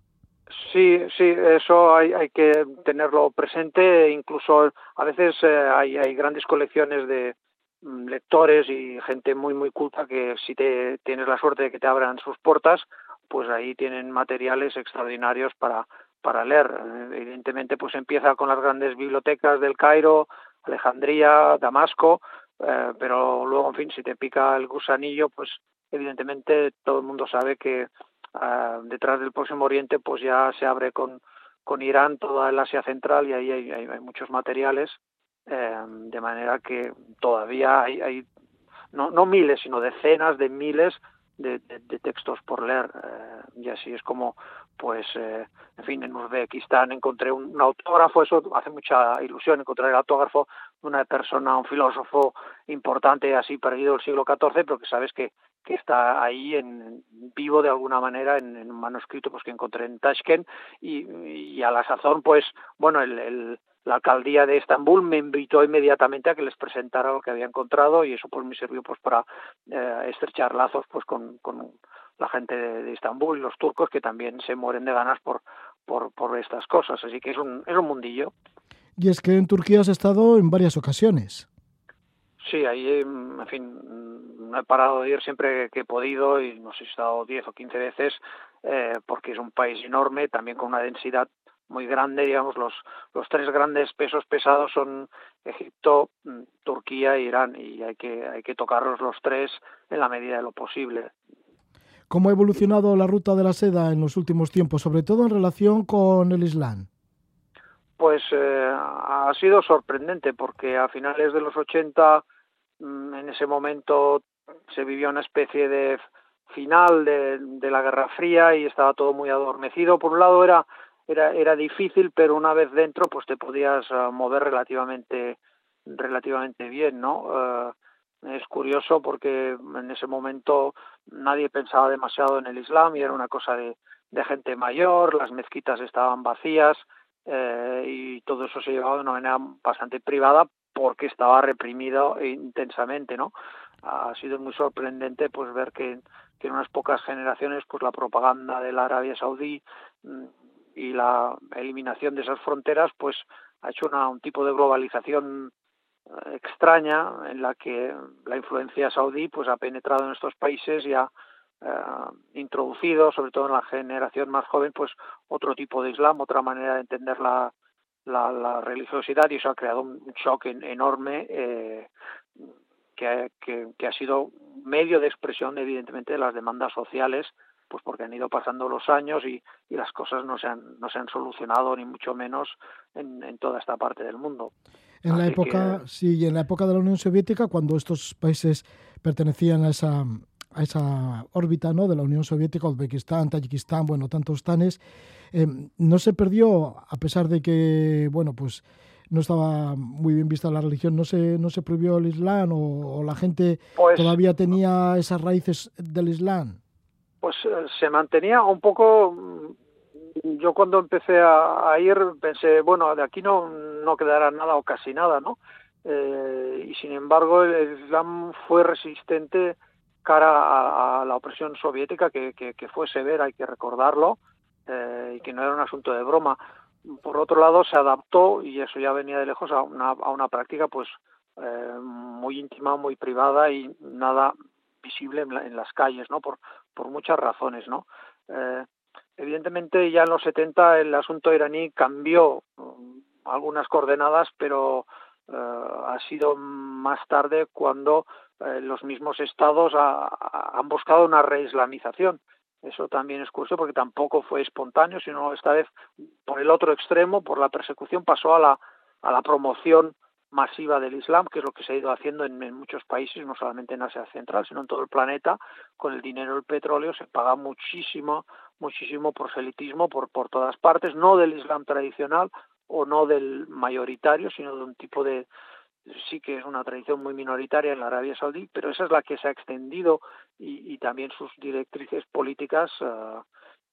Sí, sí, eso hay, hay que tenerlo presente. Incluso a veces eh, hay, hay grandes colecciones de, mm, lectores y gente muy muy culta que si te tienes la suerte de que te abran sus puertas pues ahí tienen materiales extraordinarios para para leer evidentemente pues empieza con las grandes bibliotecas del Cairo Alejandría Damasco eh, pero luego en fin si te pica el gusanillo pues evidentemente todo el mundo sabe que uh, detrás del Próximo Oriente pues ya se abre con con Irán toda el Asia Central y ahí hay, hay, muchos materiales eh, de manera que todavía hay, hay no, no, miles, sino decenas de miles de textos por leer. Eh, y así es como, pues, eh, en fin, en Uzbekistán encontré un, un, autógrafo, eso hace mucha ilusión, encontrar el autógrafo de una persona, un filósofo importante, así perdido del siglo XIV, pero que sabes que, que está ahí en, vivo de alguna manera en, un manuscrito pues que encontré en Tashkent y, a la sazón, pues, bueno, el, la alcaldía de Estambul me invitó inmediatamente a que les presentara lo que había encontrado y eso pues me sirvió pues para eh, estrechar lazos pues con, la gente de, de, Estambul y los turcos que también se mueren de ganas por, por, por estas cosas. Así que es un, es un mundillo. Y es que en Turquía has estado en varias ocasiones. Sí, ahí, en fin, no he parado de ir siempre que he podido y no sé si he estado 10 o 15 veces eh, porque es un país enorme, también con una densidad muy grande, digamos, los, los tres grandes pesos pesados son Egipto, mm, Turquía e Irán, y hay que, hay que tocarlos los tres en la medida de lo posible. ¿Cómo ha evolucionado la ruta de la seda en los últimos tiempos, sobre todo en relación con el Islam? Pues eh, ha sido sorprendente, porque a finales de los 80, mm, en ese momento, se vivió una especie de final de, la Guerra Fría y estaba todo muy adormecido. Por un lado era era, era difícil, pero una vez dentro pues te podías uh, mover relativamente relativamente bien, ¿no? Uh, es curioso porque en ese momento nadie pensaba demasiado en el Islam y era una cosa de, de gente mayor, las mezquitas estaban vacías eh, y todo eso se llevaba de una manera bastante privada porque estaba reprimido intensamente, ¿no? Ha sido muy sorprendente pues ver que, en unas pocas generaciones pues la propaganda de la Arabia Saudí mm, y la eliminación de esas fronteras pues ha hecho una, un tipo de globalización eh, extraña en la que la influencia saudí pues ha penetrado en estos países y ha eh, introducido sobre todo en la generación más joven pues otro tipo de islam otra manera de entender la la, la religiosidad y eso ha creado un shock en, enorme eh, que, que, que ha sido medio de expresión evidentemente de las demandas sociales pues porque han ido pasando los años y, y las cosas no se han, no se han solucionado ni mucho menos en, en toda esta parte del mundo. En la época, sí, en la época de la Unión Soviética, cuando estos países pertenecían a esa a esa órbita ¿no? de la Unión Soviética, Uzbekistán, Tayikistán, bueno, tantos tanes, eh, no se perdió, a pesar de que, bueno, pues no estaba muy bien vista la religión, no se, no se prohibió el Islam o, la gente pues todavía tenía esas raíces del Islam. Pues eh, se mantenía un poco yo cuando empecé a, ir pensé, bueno, de aquí no, no quedará nada o casi nada, ¿no? Eh, y sin embargo el Islam fue resistente cara a, la opresión soviética, que, que, fue severa, hay que recordarlo, eh, y que no era un asunto de broma. Por otro lado, se adaptó, y eso ya venía de lejos, a una, a una práctica pues eh, muy íntima, muy privada y nada visible en, las calles, ¿no? Por, por muchas razones, ¿no? Evidentemente ya en los 70 el asunto iraní cambió mm, algunas coordenadas, pero eh, ha sido más tarde cuando eh, los mismos estados han buscado una reislamización. Eso también es curioso porque tampoco fue espontáneo, sino esta vez por el otro extremo, por la persecución, pasó a la, a la promoción masiva del Islam, que es lo que se ha ido haciendo en, muchos países, no solamente en Asia Central, sino en todo el planeta, con el dinero del petróleo se paga muchísimo muchísimo proselitismo por, por todas partes, no del Islam tradicional o no del mayoritario, sino de un tipo de, sí que es una tradición muy minoritaria en la Arabia Saudí, pero esa es la que se ha extendido y, también sus directrices políticas, uh,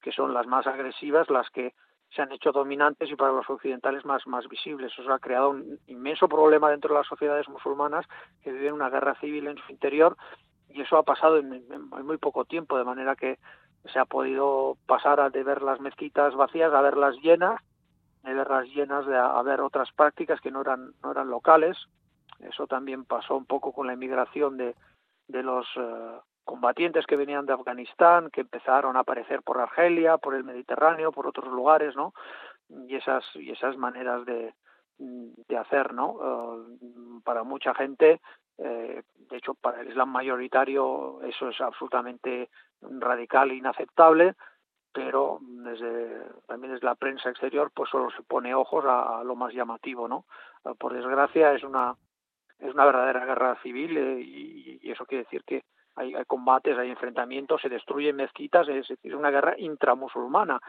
que son las más agresivas, las que se han hecho dominantes y para los occidentales más, más visibles. Eso ha creado un inmenso problema dentro de las sociedades musulmanas que viven una guerra civil en su interior y eso ha pasado en, muy poco tiempo, de manera que se ha podido pasar de ver las mezquitas vacías a verlas llenas, de verlas llenas de a, ver otras prácticas que no eran no eran locales. Eso también pasó un poco con la inmigración de, de los uh, combatientes que venían de Afganistán, que empezaron a aparecer por Argelia, por el Mediterráneo, por otros lugares, ¿no? Y esas y esas maneras de de hacer, ¿no? Uh, para mucha gente eh, de hecho, para el Islam mayoritario eso es absolutamente radical e inaceptable, pero desde, también desde la prensa exterior pues solo se pone ojos a, lo más llamativo, ¿no? Eh, por desgracia es una es una verdadera guerra civil eh, y, eso quiere decir que hay, combates, hay enfrentamientos, se destruyen mezquitas, es decir, una guerra intramusulmana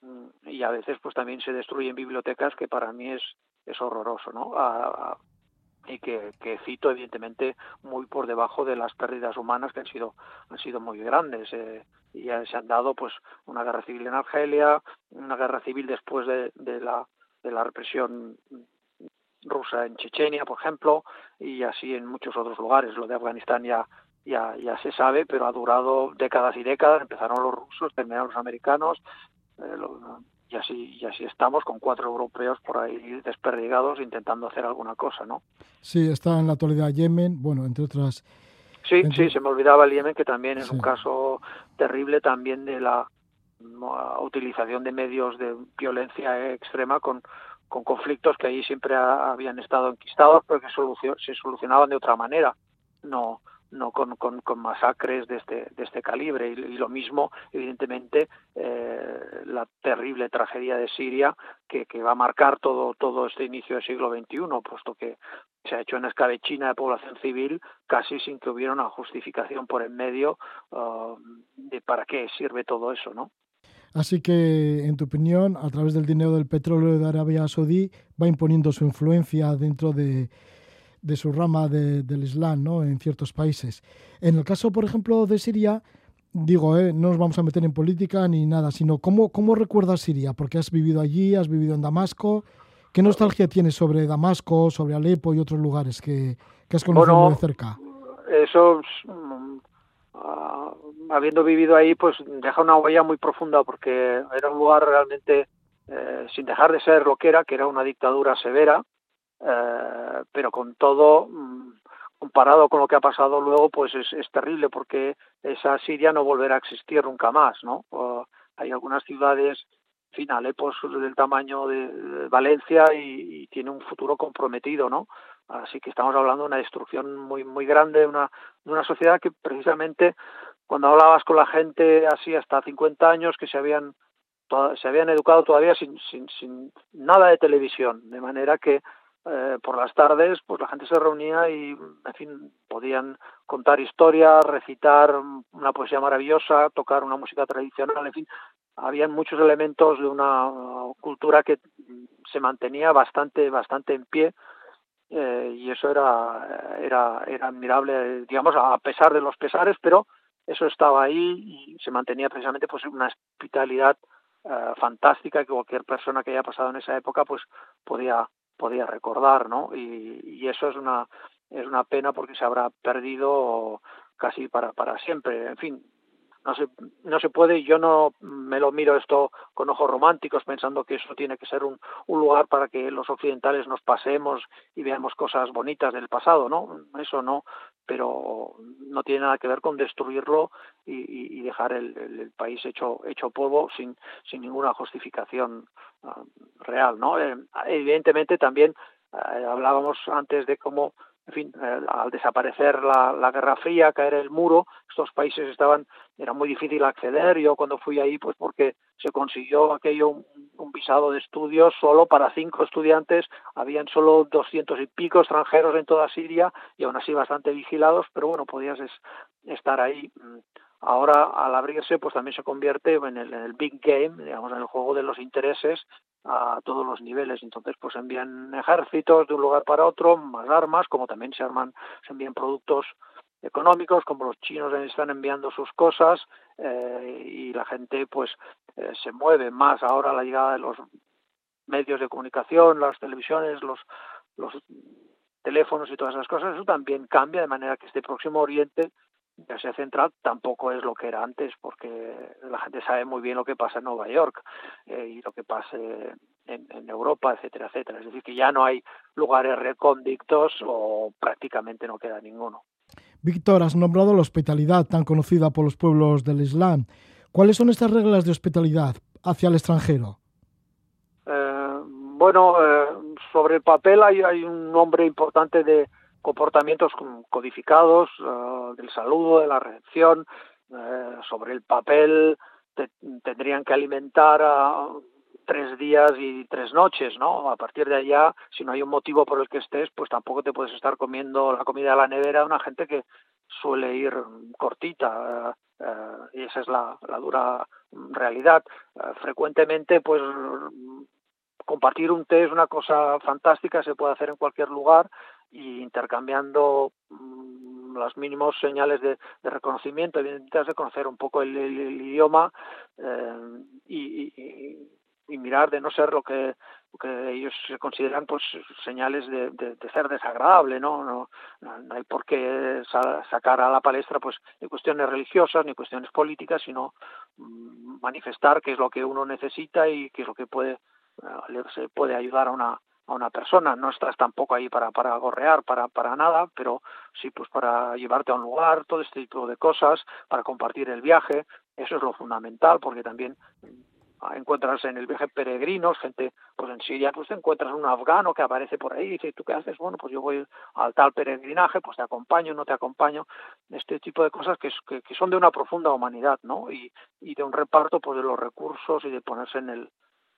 mm, y a veces pues también se destruyen bibliotecas que para mí es es horroroso, ¿no? Y que, cito evidentemente muy por debajo de las pérdidas humanas que han sido han sido muy grandes eh, y se han dado pues una guerra civil en Argelia una guerra civil después de, de la de la represión rusa en Chechenia por ejemplo y así en muchos otros lugares lo de Afganistán ya ya ya se sabe pero ha durado décadas y décadas empezaron los rusos terminaron los americanos eh, lo, y así, y así estamos con cuatro europeos por ahí desperdigados intentando hacer alguna cosa, ¿no? Sí, está en la actualidad Yemen, bueno, entre otras... Sí, entre... sí, se me olvidaba el Yemen, que también es sí. un caso terrible también de la utilización de medios de violencia extrema con, con conflictos que ahí siempre habían estado enquistados, pero que se solucionaban de otra manera. No, no con, con, con, masacres de este, de este calibre. Y, lo mismo, evidentemente, eh, la terrible tragedia de Siria, que, que, va a marcar todo, todo este inicio del siglo XXI, puesto que se ha hecho en escabechina de población civil casi sin que hubiera una justificación por en medio uh, de para qué sirve todo eso, ¿no? Así que, en tu opinión, a través del dinero del petróleo de Arabia Saudí, va imponiendo su influencia dentro de, de su rama de, del Islam ¿no? en ciertos países. En el caso, por ejemplo, de Siria, digo, eh, no nos vamos a meter en política ni nada, sino ¿cómo, cómo recuerdas Siria? Porque has vivido allí, has vivido en Damasco. ¿Qué nostalgia tienes sobre Damasco, sobre Alepo y otros lugares que, que has conocido bueno, de cerca? Eso, habiendo vivido ahí, pues deja una huella muy profunda porque era un lugar realmente, eh, sin dejar de ser lo que era, que era una dictadura severa, eh, pero con todo mm, comparado con lo que ha pasado luego pues es, es, terrible porque esa Siria no volverá a existir nunca más no hay algunas ciudades en fin Alepo del tamaño de, Valencia y, tiene un futuro comprometido no así que estamos hablando de una destrucción muy muy grande de una una sociedad que precisamente cuando hablabas con la gente así hasta 50 años que se habían se habían educado todavía sin, sin, sin nada de televisión, de manera que eh, por las tardes pues la gente se reunía y en fin podían contar historias recitar una poesía maravillosa tocar una música tradicional en fin habían muchos elementos de una cultura que se mantenía bastante bastante en pie eh, y eso era era era admirable digamos a pesar de los pesares pero eso estaba ahí y se mantenía precisamente pues una hospitalidad eh, fantástica que cualquier persona que haya pasado en esa época pues podía podía recordar, ¿no? Y, y eso es una es una pena porque se habrá perdido casi para para siempre. En fin, no se, no se puede, yo no me lo miro esto con ojos románticos pensando que eso tiene que ser un, un lugar para que los occidentales nos pasemos y veamos cosas bonitas del pasado, ¿no? Eso no, pero no tiene nada que ver con destruirlo y, y dejar el, el, país hecho, hecho polvo sin, sin ninguna justificación uh, real, ¿no? Eh, evidentemente también eh, hablábamos antes de cómo en fin, eh, al desaparecer la, Guerra Fría, caer el muro, estos países estaban, era muy difícil acceder. Yo cuando fui ahí, pues porque se consiguió aquello, un, visado de estudios solo para cinco estudiantes, habían solo doscientos y pico extranjeros en toda Siria y aún así bastante vigilados, pero bueno, podías es, estar ahí. Ahora, al abrirse, pues también se convierte en el, en el big game, digamos, en el juego de los intereses a todos los niveles. Entonces, pues envían ejércitos de un lugar para otro, más armas, como también se arman, se envían productos económicos, como los chinos están enviando sus cosas eh, y la gente pues eh, se mueve más ahora la llegada de los medios de comunicación, las televisiones, los los teléfonos y todas esas cosas, eso también cambia de manera que este próximo Oriente Asia Central tampoco es lo que era antes, porque la gente sabe muy bien lo que pasa en Nueva York eh, y lo que pasa en, en, Europa, etcétera, etcétera. Es decir, que ya no hay lugares recónditos o prácticamente no queda ninguno. Víctor, has nombrado la hospitalidad tan conocida por los pueblos del Islam. ¿Cuáles son estas reglas de hospitalidad hacia el extranjero? Eh, bueno, eh, sobre el papel hay, hay un nombre importante de comportamientos codificados uh, del saludo, de la recepción, uh, sobre el papel te, tendrían que alimentar tres días y tres noches, ¿no? A partir de allá, si no hay un motivo por el que estés, pues tampoco te puedes estar comiendo la comida de la nevera de una gente que suele ir cortita, uh, y esa es la, la dura realidad. frecuentemente, pues compartir un té es una cosa fantástica, se puede hacer en cualquier lugar y intercambiando mmm, los mínimos señales de, reconocimiento, evidentemente de conocer un poco el, el, idioma eh, y, mirar de no ser lo que, lo que ellos consideran pues señales de, ser desagradable, ¿no? No, no hay por qué sacar a la palestra pues ni cuestiones religiosas ni cuestiones políticas, sino mmm, manifestar qué es lo que uno necesita y qué es lo que puede uh, se puede ayudar a una a una persona, no estás tampoco ahí para, para gorrear, para, para nada, pero sí pues para llevarte a un lugar, todo este tipo de cosas, para compartir el viaje, eso es lo fundamental, porque también encuentras en el viaje peregrinos, gente, pues en Siria pues te encuentras un afgano que aparece por ahí y dice, ¿tú qué haces? Bueno, pues yo voy al tal peregrinaje, pues te acompaño, no te acompaño, este tipo de cosas que son de una profunda humanidad, ¿no? Y, y de un reparto pues de los recursos y de ponerse en el,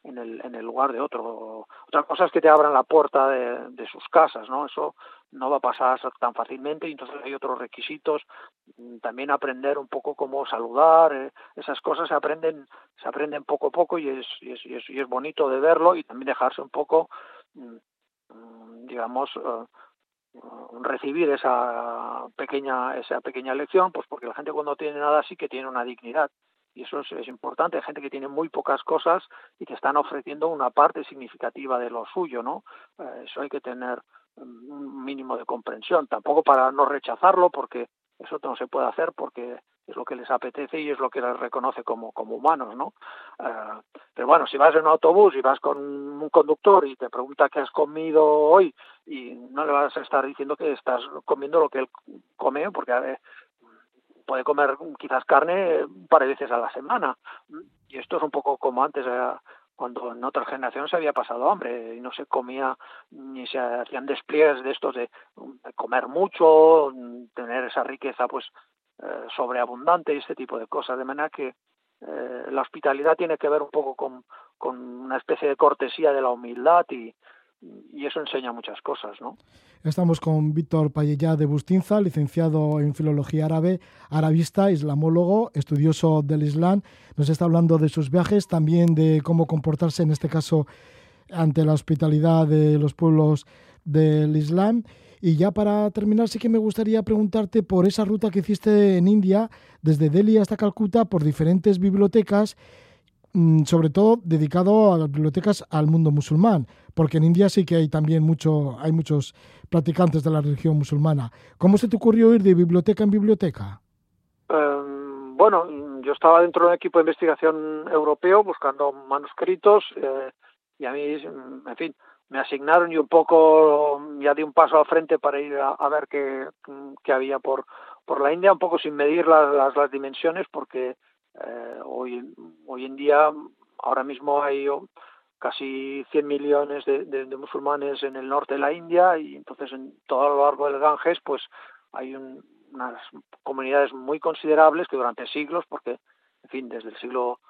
en el, en el lugar de otro. Otra cosa es que te abran la puerta de, sus casas, ¿no? Eso no va a pasar tan fácilmente y entonces hay otros requisitos. Mm, también aprender un poco cómo saludar, eh, esas cosas se aprenden, se aprenden poco a poco y es, y es, y es, bonito de verlo y también dejarse un poco, mm, digamos, uh, recibir esa pequeña esa pequeña lección pues porque la gente cuando tiene nada sí que tiene una dignidad y eso es, importante, hay gente que tiene muy pocas cosas y que están ofreciendo una parte significativa de lo suyo, ¿no? Eh, eso hay que tener un mínimo de comprensión, tampoco para no rechazarlo, porque eso no se puede hacer porque es lo que les apetece y es lo que les reconoce como, como humanos, ¿no? Uh, pero bueno, si vas en un autobús y vas con un conductor y te pregunta qué has comido hoy y no le vas a estar diciendo que estás comiendo lo que él come, porque puede comer quizás carne un par de veces a la semana. Y esto es un poco como antes, eh, cuando en otras generaciones se había pasado hambre y no se comía ni se hacían despliegues de estos de, comer mucho, tener esa riqueza pues eh, sobreabundante y este tipo de cosas. De manera que la hospitalidad tiene que ver un poco con, con una especie de cortesía de la humildad y, y eso enseña muchas cosas, ¿no? Estamos con Víctor Payellá de Bustinza, licenciado en Filología Árabe, arabista, islamólogo, estudioso del Islam. Nos está hablando de sus viajes, también de cómo comportarse, en este caso, ante la hospitalidad de los pueblos del Islam. Y ya para terminar, sí que me gustaría preguntarte por esa ruta que hiciste en India, desde Delhi hasta Calcuta, por diferentes bibliotecas sobre todo dedicado a las bibliotecas al mundo musulmán, porque en India sí que hay también mucho, hay muchos practicantes de la religión musulmana. ¿Cómo se te ocurrió ir de biblioteca en biblioteca? Em, bueno, yo estaba dentro de un equipo de investigación europeo buscando manuscritos eh, y a mí, en fin, me asignaron y un poco ya di un paso al frente para ir a, ver qué, qué, había por, por la India, un poco sin medir las, las dimensiones porque eh, hoy, hoy en día, ahora mismo hay oh, casi 100 millones de, musulmanes en el norte de la India y entonces en todo lo largo del Ganges pues hay unas comunidades muy considerables que durante siglos, porque en fin, desde el siglo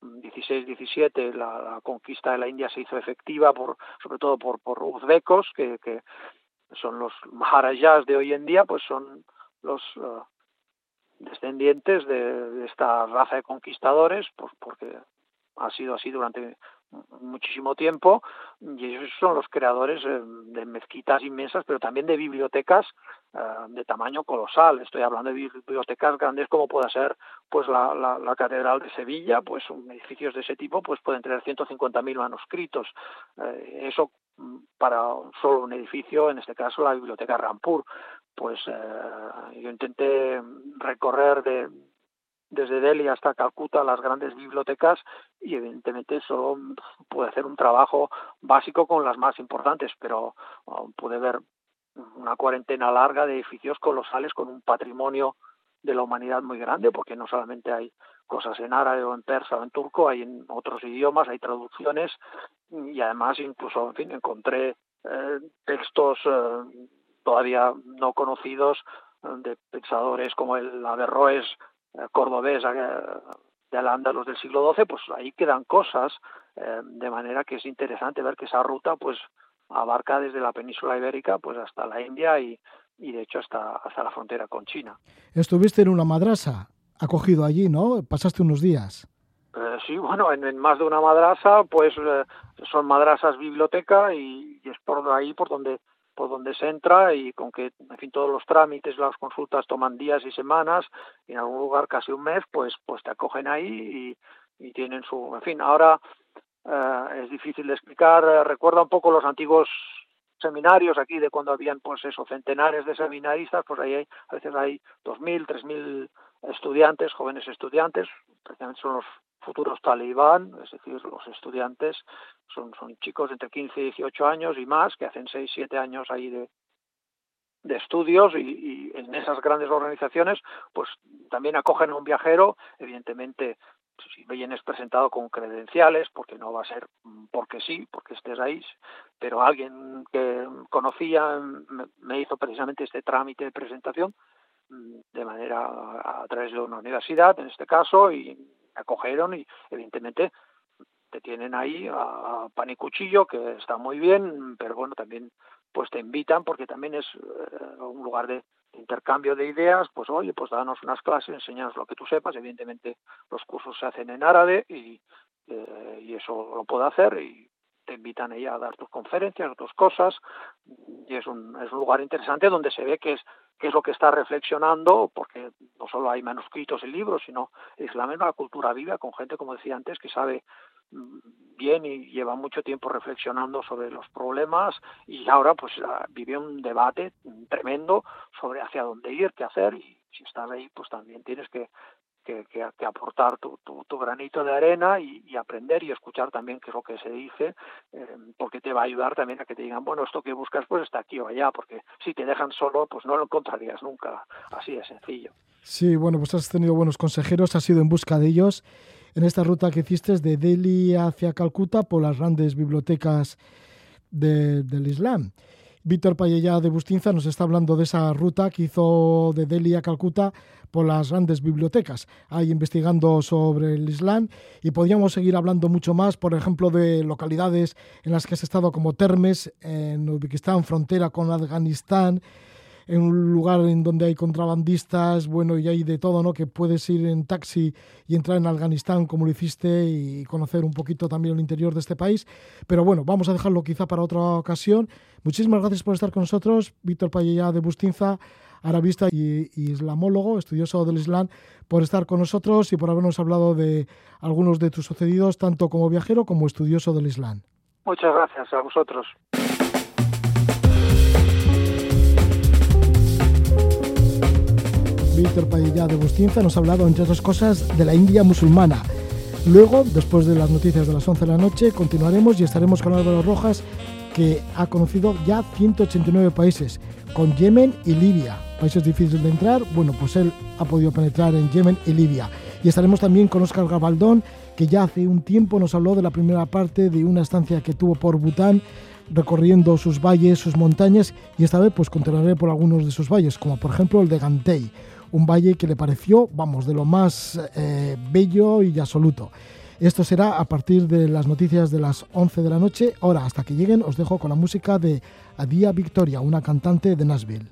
XVI, XVII la, conquista de la India se hizo efectiva por sobre todo por, por uzbecos que, que son los maharajas de hoy en día, pues son los uh, descendientes de, esta raza de conquistadores, pues porque ha sido así durante muchísimo tiempo y ellos son los creadores eh, de mezquitas inmensas pero también de bibliotecas eh, de tamaño colosal. Estoy hablando de bibliotecas grandes como pueda ser pues la, la, catedral de Sevilla pues edificios de ese tipo pues pueden tener 150.000 manuscritos. Eh, eso para solo un edificio en este caso la biblioteca Rampur. Pues eh, yo intenté recorrer de, desde Delhi hasta Calcuta las grandes bibliotecas y evidentemente solo pude hacer un trabajo básico con las más importantes, pero um, pude ver una cuarentena larga de edificios colosales con un patrimonio de la humanidad muy grande, porque no solamente hay cosas en árabe o en persa o en turco, hay en otros idiomas, hay traducciones y además incluso, en fin, encontré eh, textos eh, todavía no conocidos de pensadores como el Averroes eh, cordobés de Al-Ándalus del siglo XII, pues ahí quedan cosas, de manera que es interesante ver que esa ruta pues abarca desde la península ibérica pues hasta la India y, y de hecho hasta, hasta la frontera con China. Estuviste en una madrasa, acogido allí, ¿no? Pasaste unos días. sí, bueno, en, más de una madrasa, pues son madrasas biblioteca y, es por ahí por donde por donde se entra y con que, en fin, todos los trámites, las consultas toman días y semanas, y en algún lugar casi un mes, pues, pues te acogen ahí y, tienen su, en fin, ahora eh, es difícil de explicar, recuerda un poco los antiguos seminarios aquí de cuando habían pues eso centenares de seminaristas pues ahí hay, a veces hay dos mil tres mil estudiantes jóvenes estudiantes precisamente son los futuros talibán, es decir, los estudiantes son, son chicos entre 15 y 18 años y más, que hacen 6, 7 años ahí de, de estudios y, en esas grandes organizaciones pues también acogen a un viajero, evidentemente si vienes presentado con credenciales, porque no va a ser porque sí, porque estés ahí, pero alguien que conocía me hizo precisamente este trámite de presentación de manera a través de una universidad en este caso y acogieron y evidentemente te tienen ahí a pan y cuchillo, que está muy bien, pero bueno, también pues te invitan porque también es eh, un lugar de intercambio de ideas, pues oye, pues danos unas clases, enseñanos lo que tú sepas, evidentemente los cursos se hacen en árabe y, eh, y eso lo puedo hacer y te invitan ella a dar tus conferencias, tus cosas, y es un, es un lugar interesante donde se ve que es, que es lo que está reflexionando, porque no solo hay manuscritos y libros, sino el Islam es una cultura viva con gente, como decía antes, que sabe mm, bien y lleva mucho tiempo reflexionando sobre los problemas y ahora pues ah, vive un debate tremendo sobre hacia dónde ir, qué hacer y si estás ahí pues también tienes que que, que, aportar tu, tu, granito de arena y, aprender y escuchar también qué es lo que se dice, eh, porque te va a ayudar también a que te digan, bueno, esto que buscas pues está aquí o allá, porque si te dejan solo, pues no lo encontrarías nunca, así de sencillo. Sí, bueno, pues has tenido buenos consejeros, has ido en busca de ellos en esta ruta que hiciste de Delhi hacia Calcuta por las grandes bibliotecas del Islam. Víctor Payella de Bustinza nos está hablando de esa ruta que hizo de Delhi a Calcuta por las grandes bibliotecas, ahí investigando sobre el Islam y podríamos seguir hablando mucho más, por ejemplo, de localidades en las que has estado como Termes, en Uzbekistán, frontera con Afganistán, en un lugar en donde hay contrabandistas, bueno, y hay de todo, ¿no? Que puedes ir en taxi y entrar en Afganistán como lo hiciste y conocer un poquito también el interior de este país. Pero bueno, vamos a dejarlo quizá para otra ocasión. Muchísimas gracias por estar con nosotros, Víctor Payella de Bustinza, arabista y, islamólogo, estudioso del Islam, por estar con nosotros y por habernos hablado de algunos de tus sucedidos, tanto como viajero como estudioso del Islam. Muchas gracias a vosotros. Víctor Padilla de Bustinza nos ha hablado, entre otras cosas, de la India musulmana. Luego, después de las noticias de las 11 de la noche, continuaremos y estaremos con Álvaro Rojas, que ha conocido ya 189 países, con Yemen y Libia. Países difíciles de entrar, bueno, pues él ha podido penetrar en Yemen y Libia. Y estaremos también con Óscar Gabaldón, que ya hace un tiempo nos habló de la primera parte de una estancia que tuvo por Bután, recorriendo sus valles, sus montañas, y esta vez pues continuaré por algunos de sus valles, como por ejemplo el de Gantei un valle que le pareció, vamos, de lo más eh, bello y absoluto. Esto será a partir de las noticias de las 11 de la noche. Ahora, hasta que lleguen, os dejo con la música de Adia Victoria, una cantante de Nashville.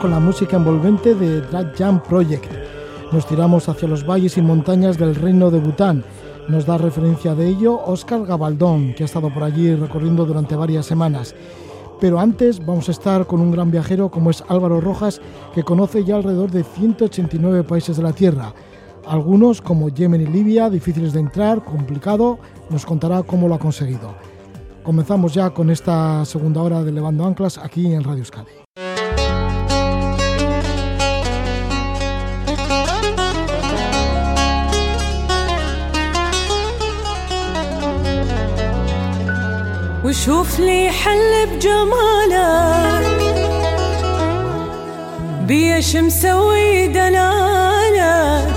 Con la música envolvente de Drag Jam Project. Nos tiramos hacia los valles y montañas del reino de Bután. Nos da referencia de ello Oscar Gabaldón, que ha estado por allí recorriendo durante varias semanas. Pero antes vamos a estar con un gran viajero como es Álvaro Rojas, que conoce ya alrededor de 189 países de la Tierra. Algunos, como Yemen y Libia, difíciles de entrar, complicado, nos contará cómo lo ha conseguido. Comenzamos ya con esta segunda hora de Levando Anclas aquí en Radio Euskadi. وشوف لي حل بجمالك بيش مسوي دلالك.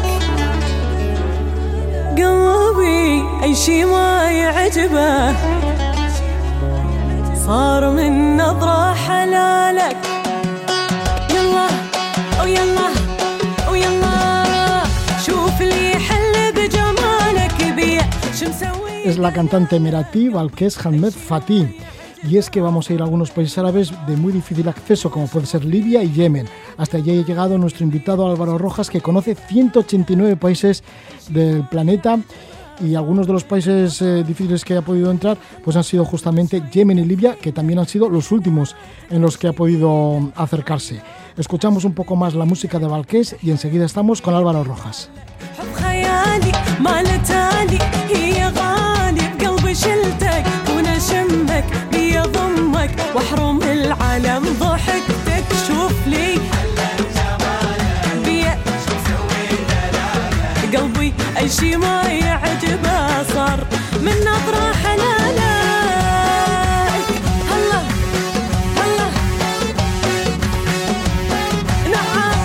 قلبي أي شي ما يعجبه. صار من نظرة حلالك. Es la cantante emeratí Balkes Hamed Fatih. Y es que vamos a ir a algunos países árabes de muy difícil acceso, como puede ser Libia y Yemen. Hasta allí ha llegado nuestro invitado Álvaro Rojas, que conoce 189 países del planeta. Y algunos de los países eh, difíciles que ha podido entrar, pues han sido justamente Yemen y Libia, que también han sido los últimos en los que ha podido acercarse. Escuchamos un poco más la música de Balkes y enseguida estamos con Álvaro Rojas. قلبي اي شي ما يعجبه صار من نظره حلالك هلا هلا نعم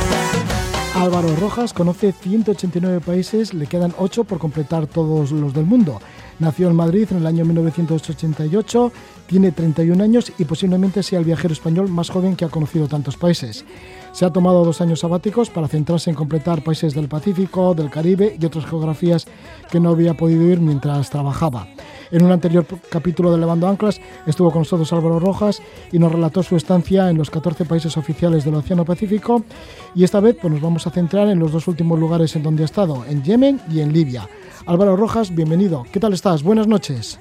Álvaro Rojas conoce 189 países, le quedan 8 por completar todos los del mundo. Nació en Madrid en el año 1988, tiene 31 años y posiblemente sea el viajero español más joven que ha conocido tantos países. Se ha tomado dos años sabáticos para centrarse en completar países del Pacífico, del Caribe y otras geografías que no había podido ir mientras trabajaba. En un anterior capítulo de Levando Anclas estuvo con nosotros Álvaro Rojas y nos relató su estancia en los 14 países oficiales del Océano Pacífico y esta vez pues, nos vamos a centrar en los dos últimos lugares en donde ha estado, en Yemen y en Libia. Álvaro Rojas, bienvenido. ¿Qué tal estás? Buenas noches.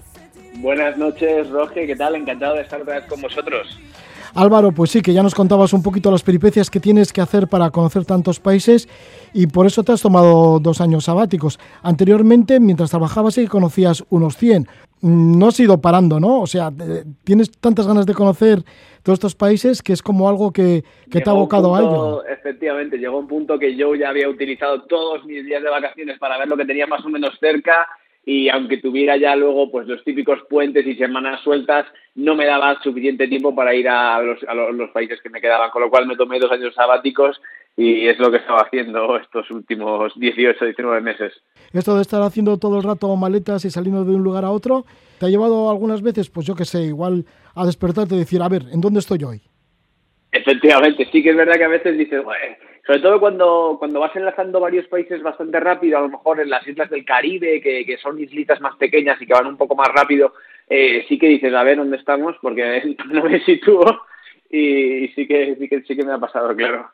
Buenas noches, Roge, ¿qué tal? Encantado de estar con vosotros. Álvaro, pues sí, que ya nos contabas un poquito las peripecias que tienes que hacer para conocer tantos países y por eso te has tomado dos años sabáticos. Anteriormente, mientras trabajabas, sí conocías unos 100. Mm, No has ido parando, ¿no? O sea, te- tienes tantas ganas de conocer todos estos países que es como algo que, que te ha abocado a ello. Efectivamente, llegó un punto que yo ya había utilizado todos mis días de vacaciones para ver lo que tenía más o menos cerca y aunque tuviera ya luego pues los típicos puentes y semanas sueltas, no me daba suficiente tiempo para ir a los, a lo- los países que me quedaban, con lo cual me tomé dos años sabáticos y es lo que estaba haciendo estos últimos 18, 19 meses. Esto de estar haciendo todo el rato maletas y saliendo de un lugar a otro, ¿te ha llevado algunas veces, pues yo qué sé, igual a despertarte y decir, a ver, ¿en dónde estoy hoy? Efectivamente, sí que es verdad que a veces dices, "Joder", sobre todo cuando, cuando vas enlazando varios países bastante rápido, a lo mejor en las islas del Caribe, que, que son islitas más pequeñas y que van un poco más rápido, eh, sí que dices, a ver dónde estamos, porque no me sitúo y, sí que sí que sí que me ha pasado, claro.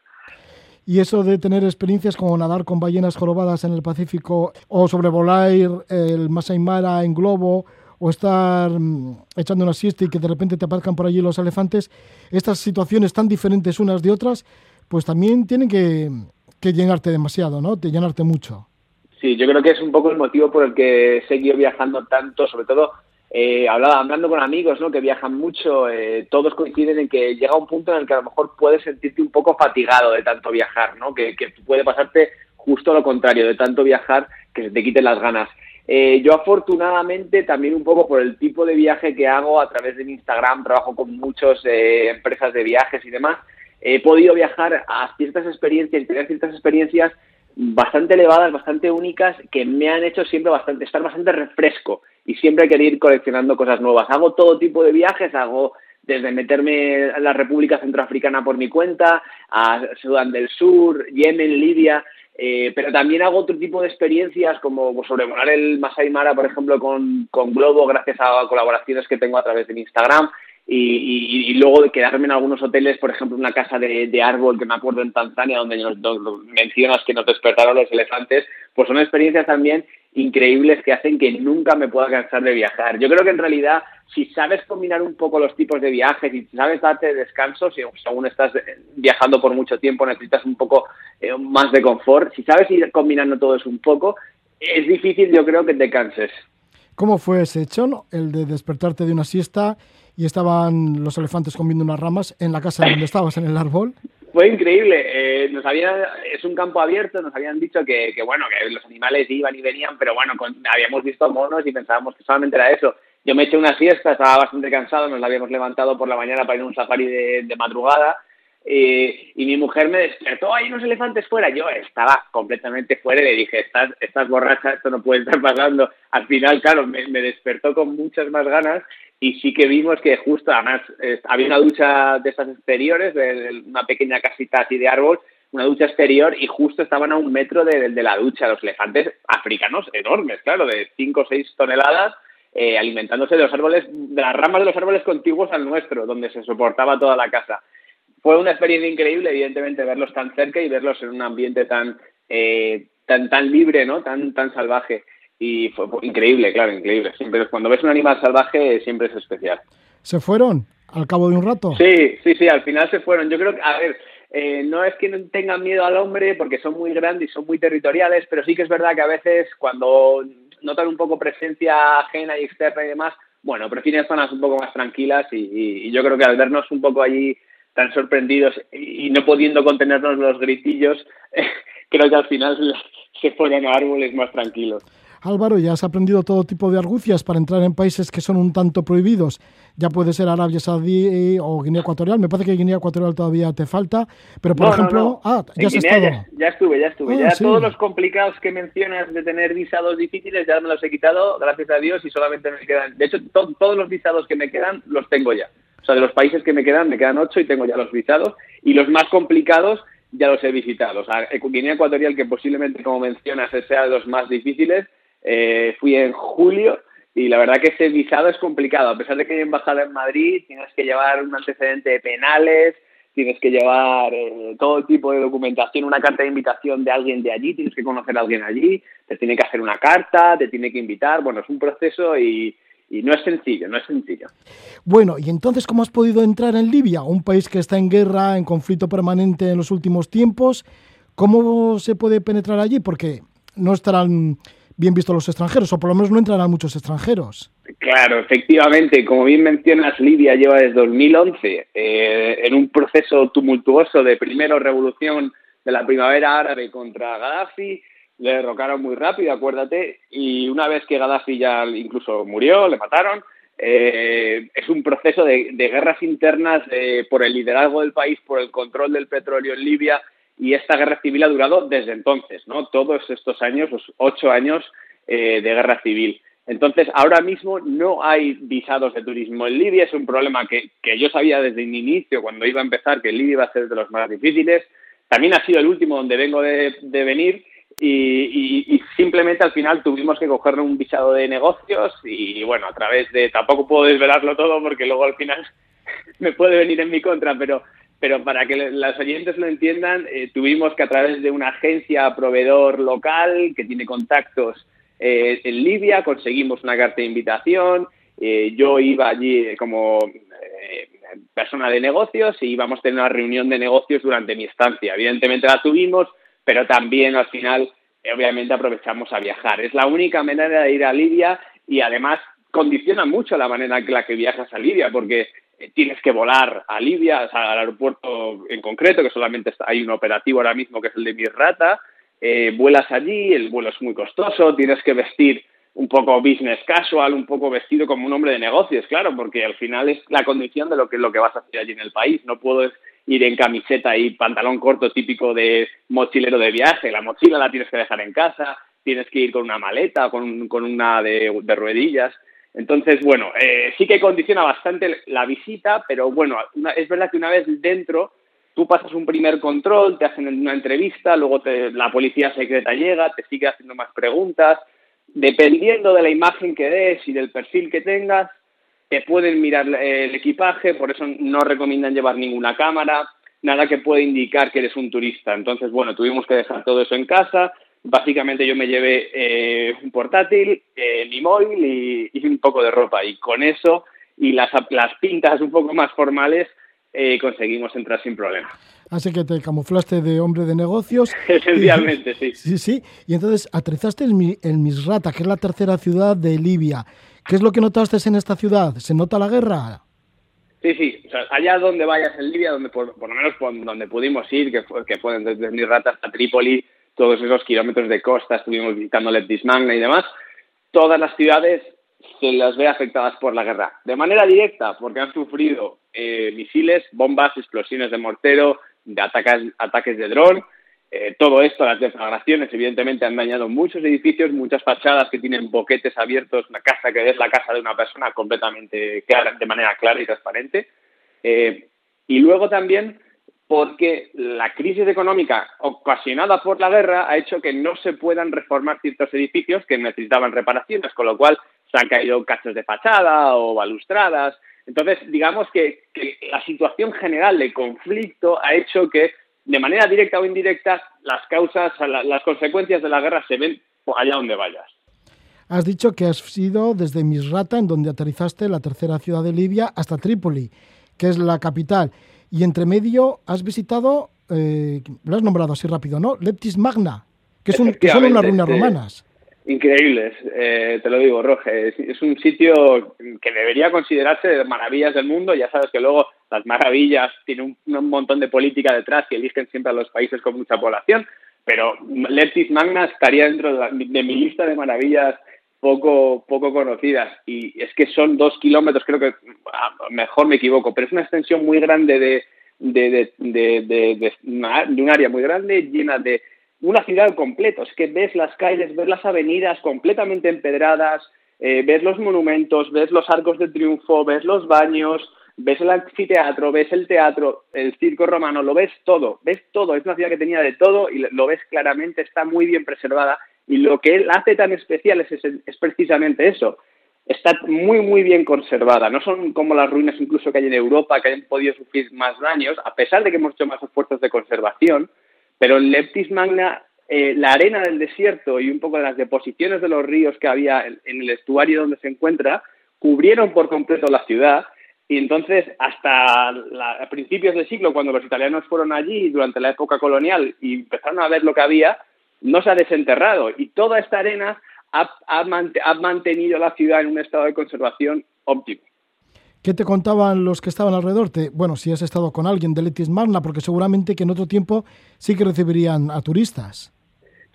Y eso de tener experiencias como nadar con ballenas jorobadas en el Pacífico o sobrevolar el Masai Mara en globo o estar mm, echando una siesta y que de repente te aparezcan por allí los elefantes, estas situaciones tan diferentes unas de otras, pues también tienen que, que llenarte demasiado, ¿no? De llenarte mucho. Sí, yo creo que es un poco el motivo por el que he viajando tanto, sobre todo eh, hablando con amigos ¿no? que viajan mucho, eh, todos coinciden en que llega un punto en el que a lo mejor puedes sentirte un poco fatigado de tanto viajar, ¿no? que, que puede pasarte justo lo contrario, de tanto viajar que se te quiten las ganas. Eh, yo afortunadamente también un poco por el tipo de viaje que hago a través de mi Instagram, trabajo con muchas eh, empresas de viajes y demás, he podido viajar a ciertas experiencias y tener ciertas experiencias bastante elevadas, bastante únicas, que me han hecho siempre bastante, estar bastante refresco y siempre querer ir coleccionando cosas nuevas. Hago todo tipo de viajes, hago desde meterme en la República Centroafricana por mi cuenta, a Sudán del Sur, Yemen, Libia, eh, pero también hago otro tipo de experiencias como sobrevolar el Masai Mara, por ejemplo, con, con Globo, gracias a colaboraciones que tengo a través de mi Instagram. Y, y, luego de quedarme en algunos hoteles, por ejemplo, una casa de, árbol que me acuerdo en Tanzania, donde nos, mencionas que nos despertaron los elefantes, pues son experiencias también increíbles que hacen que nunca me pueda cansar de viajar. Yo creo que en realidad, si sabes combinar un poco los tipos de viajes y sabes darte descanso, si aún estás viajando por mucho tiempo, necesitas un poco eh, más de confort, si sabes ir combinando todo eso un poco, es difícil yo creo que te canses. ¿Cómo fue ese hecho, el de despertarte de una siesta y estaban los elefantes comiendo unas ramas en la casa donde estabas, en el árbol? Fue increíble. Eh, nos habían, es un campo abierto, nos habían dicho que, que, bueno, que los animales iban y venían, pero bueno, con, habíamos visto monos y pensábamos que solamente era eso. Yo me eché una siesta, estaba bastante cansado, nos la habíamos levantado por la mañana para ir a un safari de madrugada eh, y mi mujer me despertó, hay unos elefantes fuera. Yo estaba completamente fuera y le dije, estás, estás borracha, esto no puede estar pasando. Al final, claro, me, despertó con muchas más ganas y sí que vimos que justo, además, había una ducha de estas exteriores, de, una pequeña casita así de árbol, una ducha exterior y justo estaban a un metro de, de la ducha los elefantes africanos enormes, claro, de 5 o 6 toneladas, eh, alimentándose de los árboles, de las ramas de los árboles contiguos al nuestro, donde se soportaba toda la casa fue una experiencia increíble, evidentemente, verlos tan cerca y verlos en un ambiente tan, eh, tan, tan libre, ¿no? Tan, tan salvaje. Y fue increíble, claro, increíble. Siempre, cuando ves un animal salvaje, siempre es especial. ¿Se fueron al cabo de un rato? Sí, sí, sí, al final se fueron. Yo creo que, a ver, eh, no es que tengan miedo al hombre porque son muy grandes y son muy territoriales, pero sí que es verdad que a veces cuando notan un poco presencia ajena y externa y demás, bueno, prefieren zonas un poco más tranquilas y, y, y yo creo que al vernos un poco allí tan sorprendidos y no pudiendo contenernos los gritillos, creo que al final se ponen a árboles más tranquilos. Álvaro, ya has aprendido todo tipo de argucias para entrar en países que son un tanto prohibidos. Ya puede ser Arabia Saudí o Guinea Ecuatorial. Me parece que Guinea Ecuatorial todavía te falta. Pero, por no, ejemplo, no, no. ah, ya has Guinea estado. Ya, ya, estuve, ya estuve. Ah, ya sí. todos los complicados que mencionas de tener visados difíciles ya me los he quitado, gracias a Dios, y solamente me quedan. De hecho, to todos los visados que me quedan los tengo ya. Sea, de los países que me quedan, me quedan ocho y tengo ya los visados. Y los más complicados ya los he visitado. O sea, Guinea Ecuatorial, que posiblemente, como mencionas, sea de los más difíciles, eh, fui en julio y la verdad que ese visado es complicado. A pesar de que hay embajada en Madrid, tienes que llevar un antecedente de penales, tienes que llevar eh, todo tipo de documentación, una carta de invitación de alguien de allí, tienes que conocer a alguien allí, te tiene que hacer una carta, te tiene que invitar. Bueno, es un proceso y, y no es sencillo, no es sencillo. Bueno, y entonces, ¿cómo has podido entrar en Libia, un país que está en guerra, en conflicto permanente en los últimos tiempos? ¿Cómo se puede penetrar allí? Porque no estarán bien vistos los extranjeros, o por lo menos no entrarán muchos extranjeros. Claro, efectivamente, como bien mencionas, Libia lleva desde 2011 eh, en un proceso tumultuoso de primero revolución de la primavera árabe contra Gaddafi, le derrocaron muy rápido, acuérdate, y una vez que Gaddafi ya incluso murió, le mataron, eh, es un proceso de, guerras internas de, por el liderazgo del país, por el control del petróleo en Libia, y esta guerra civil ha durado desde entonces, ¿no? Todos estos años, los ocho años eh, de guerra civil. Entonces, ahora mismo no hay visados de turismo en Libia, es un problema que, que yo sabía desde el inicio, cuando iba a empezar, que Libia iba a ser de los más difíciles. También ha sido el último donde vengo de venir, y, y, y, simplemente al final tuvimos que coger un visado de negocios y bueno, a través de, tampoco puedo desvelarlo todo porque luego al final me puede venir en mi contra, pero, pero para que las oyentes lo entiendan, eh, tuvimos que a través de una agencia proveedor local que tiene contactos eh, en Libia, conseguimos una carta de invitación, eh, yo iba allí como persona de negocios y íbamos a tener una reunión de negocios durante mi estancia. Evidentemente la tuvimos, pero también al final, eh, obviamente, aprovechamos a viajar. Es la única manera de ir a Libia y además condiciona mucho la manera en la que viajas a Libia, porque eh, tienes que volar a Libia, al aeropuerto en concreto, que solamente hay un operativo ahora mismo que es el de Misrata, eh, vuelas allí, el vuelo es muy costoso, tienes que vestir un poco business casual, un poco vestido como un hombre de negocios, claro, porque al final es la condición de lo que, lo que vas a hacer allí en el país. No puedo ir en camiseta y pantalón corto típico de mochilero de viaje. La mochila la tienes que dejar en casa, tienes que ir con una maleta o con, con una de, ruedillas. Entonces, bueno, eh, sí que condiciona bastante la visita, pero bueno, es verdad que una vez dentro, tú pasas un primer control, te hacen una entrevista, luego la policía secreta llega, te sigue haciendo más preguntas. Dependiendo de la imagen que des y del perfil que tengas, te pueden mirar el equipaje, por eso no recomiendan llevar ninguna cámara, nada que pueda indicar que eres un turista. Entonces, bueno, tuvimos que dejar todo eso en casa. Básicamente yo me llevé eh, un portátil, eh, mi móvil y, y, un poco de ropa. Y con eso y las, las pintas un poco más formales eh, conseguimos entrar sin problema. Así que te camuflaste de hombre de negocios. Esencialmente, sí. Sí, sí. Y entonces aterrizaste en, en Misrata, que es la tercera ciudad de Libia. ¿Qué es lo que notaste en esta ciudad? ¿Se nota la guerra? Sí, sí. O sea, allá donde vayas en Libia, donde por, lo menos donde pudimos ir, que, fue, que fue desde Misrata hasta Trípoli, todos esos kilómetros de costa, estuvimos visitando Leptis Magna y demás, todas las ciudades se las ve afectadas por la guerra. De manera directa, porque han sufrido eh, misiles, bombas, explosiones de mortero, de ataques, ataques de dron. Eh, todo esto, las deflagraciones, evidentemente han dañado muchos edificios, muchas fachadas que tienen boquetes abiertos, una casa que es la casa de una persona completamente clara, de manera clara y transparente. Eh, y luego también porque la crisis económica ocasionada por la guerra ha hecho que no se puedan reformar ciertos edificios que necesitaban reparaciones, con lo cual se han caído cachos de fachada o balustradas. Entonces, digamos que, que, la situación general de conflicto ha hecho que, de manera directa o indirecta, las causas, la, las consecuencias de la guerra se ven allá donde vayas. Has dicho que has sido desde Misrata, en donde aterrizaste, la tercera ciudad de Libia, hasta Trípoli, que es la capital. Y entre medio has visitado, eh, lo has nombrado así rápido, ¿no? Leptis Magna, que, es un, que son unas ruinas romanas. Increíbles, eh, te lo digo, Roge. Es, un sitio que debería considerarse de maravillas del mundo. Ya sabes que luego las maravillas tienen un, montón de política detrás y eligen siempre a los países con mucha población. Pero Leptis Magna estaría dentro de, la, de mi lista de maravillas poco, poco conocidas. Y es que son dos kilómetros, creo que mejor me equivoco, pero es una extensión muy grande de, de, de, de, de, de un área muy grande llena de una ciudad completa. Es que ves las calles, ves las avenidas completamente empedradas, eh, ves los monumentos, ves los arcos de triunfo, ves los baños, ves el anfiteatro, ves el teatro, el circo romano, lo ves todo, ves todo. Es una ciudad que tenía de todo y lo ves claramente, está muy bien preservada. Y lo que la hace tan especial es, es, es precisamente eso. Está muy, muy bien conservada. No son como las ruinas incluso que hay en Europa, que hayan podido sufrir más daños, a pesar de que hemos hecho más esfuerzos de conservación pero en Leptis Magna, eh, la arena del desierto y un poco de las deposiciones de los ríos que había en el estuario donde se encuentra, cubrieron por completo la ciudad. Y entonces, hasta principios del siglo, cuando los italianos fueron allí durante la época colonial y empezaron a ver lo que había, no se ha desenterrado. Y toda esta arena ha, ha, ha mantenido la ciudad en un estado de conservación óptimo. ¿Qué te contaban los que estaban alrededor? Te, bueno, si has estado con alguien de Letis Magna, porque seguramente que en otro tiempo sí que recibirían a turistas.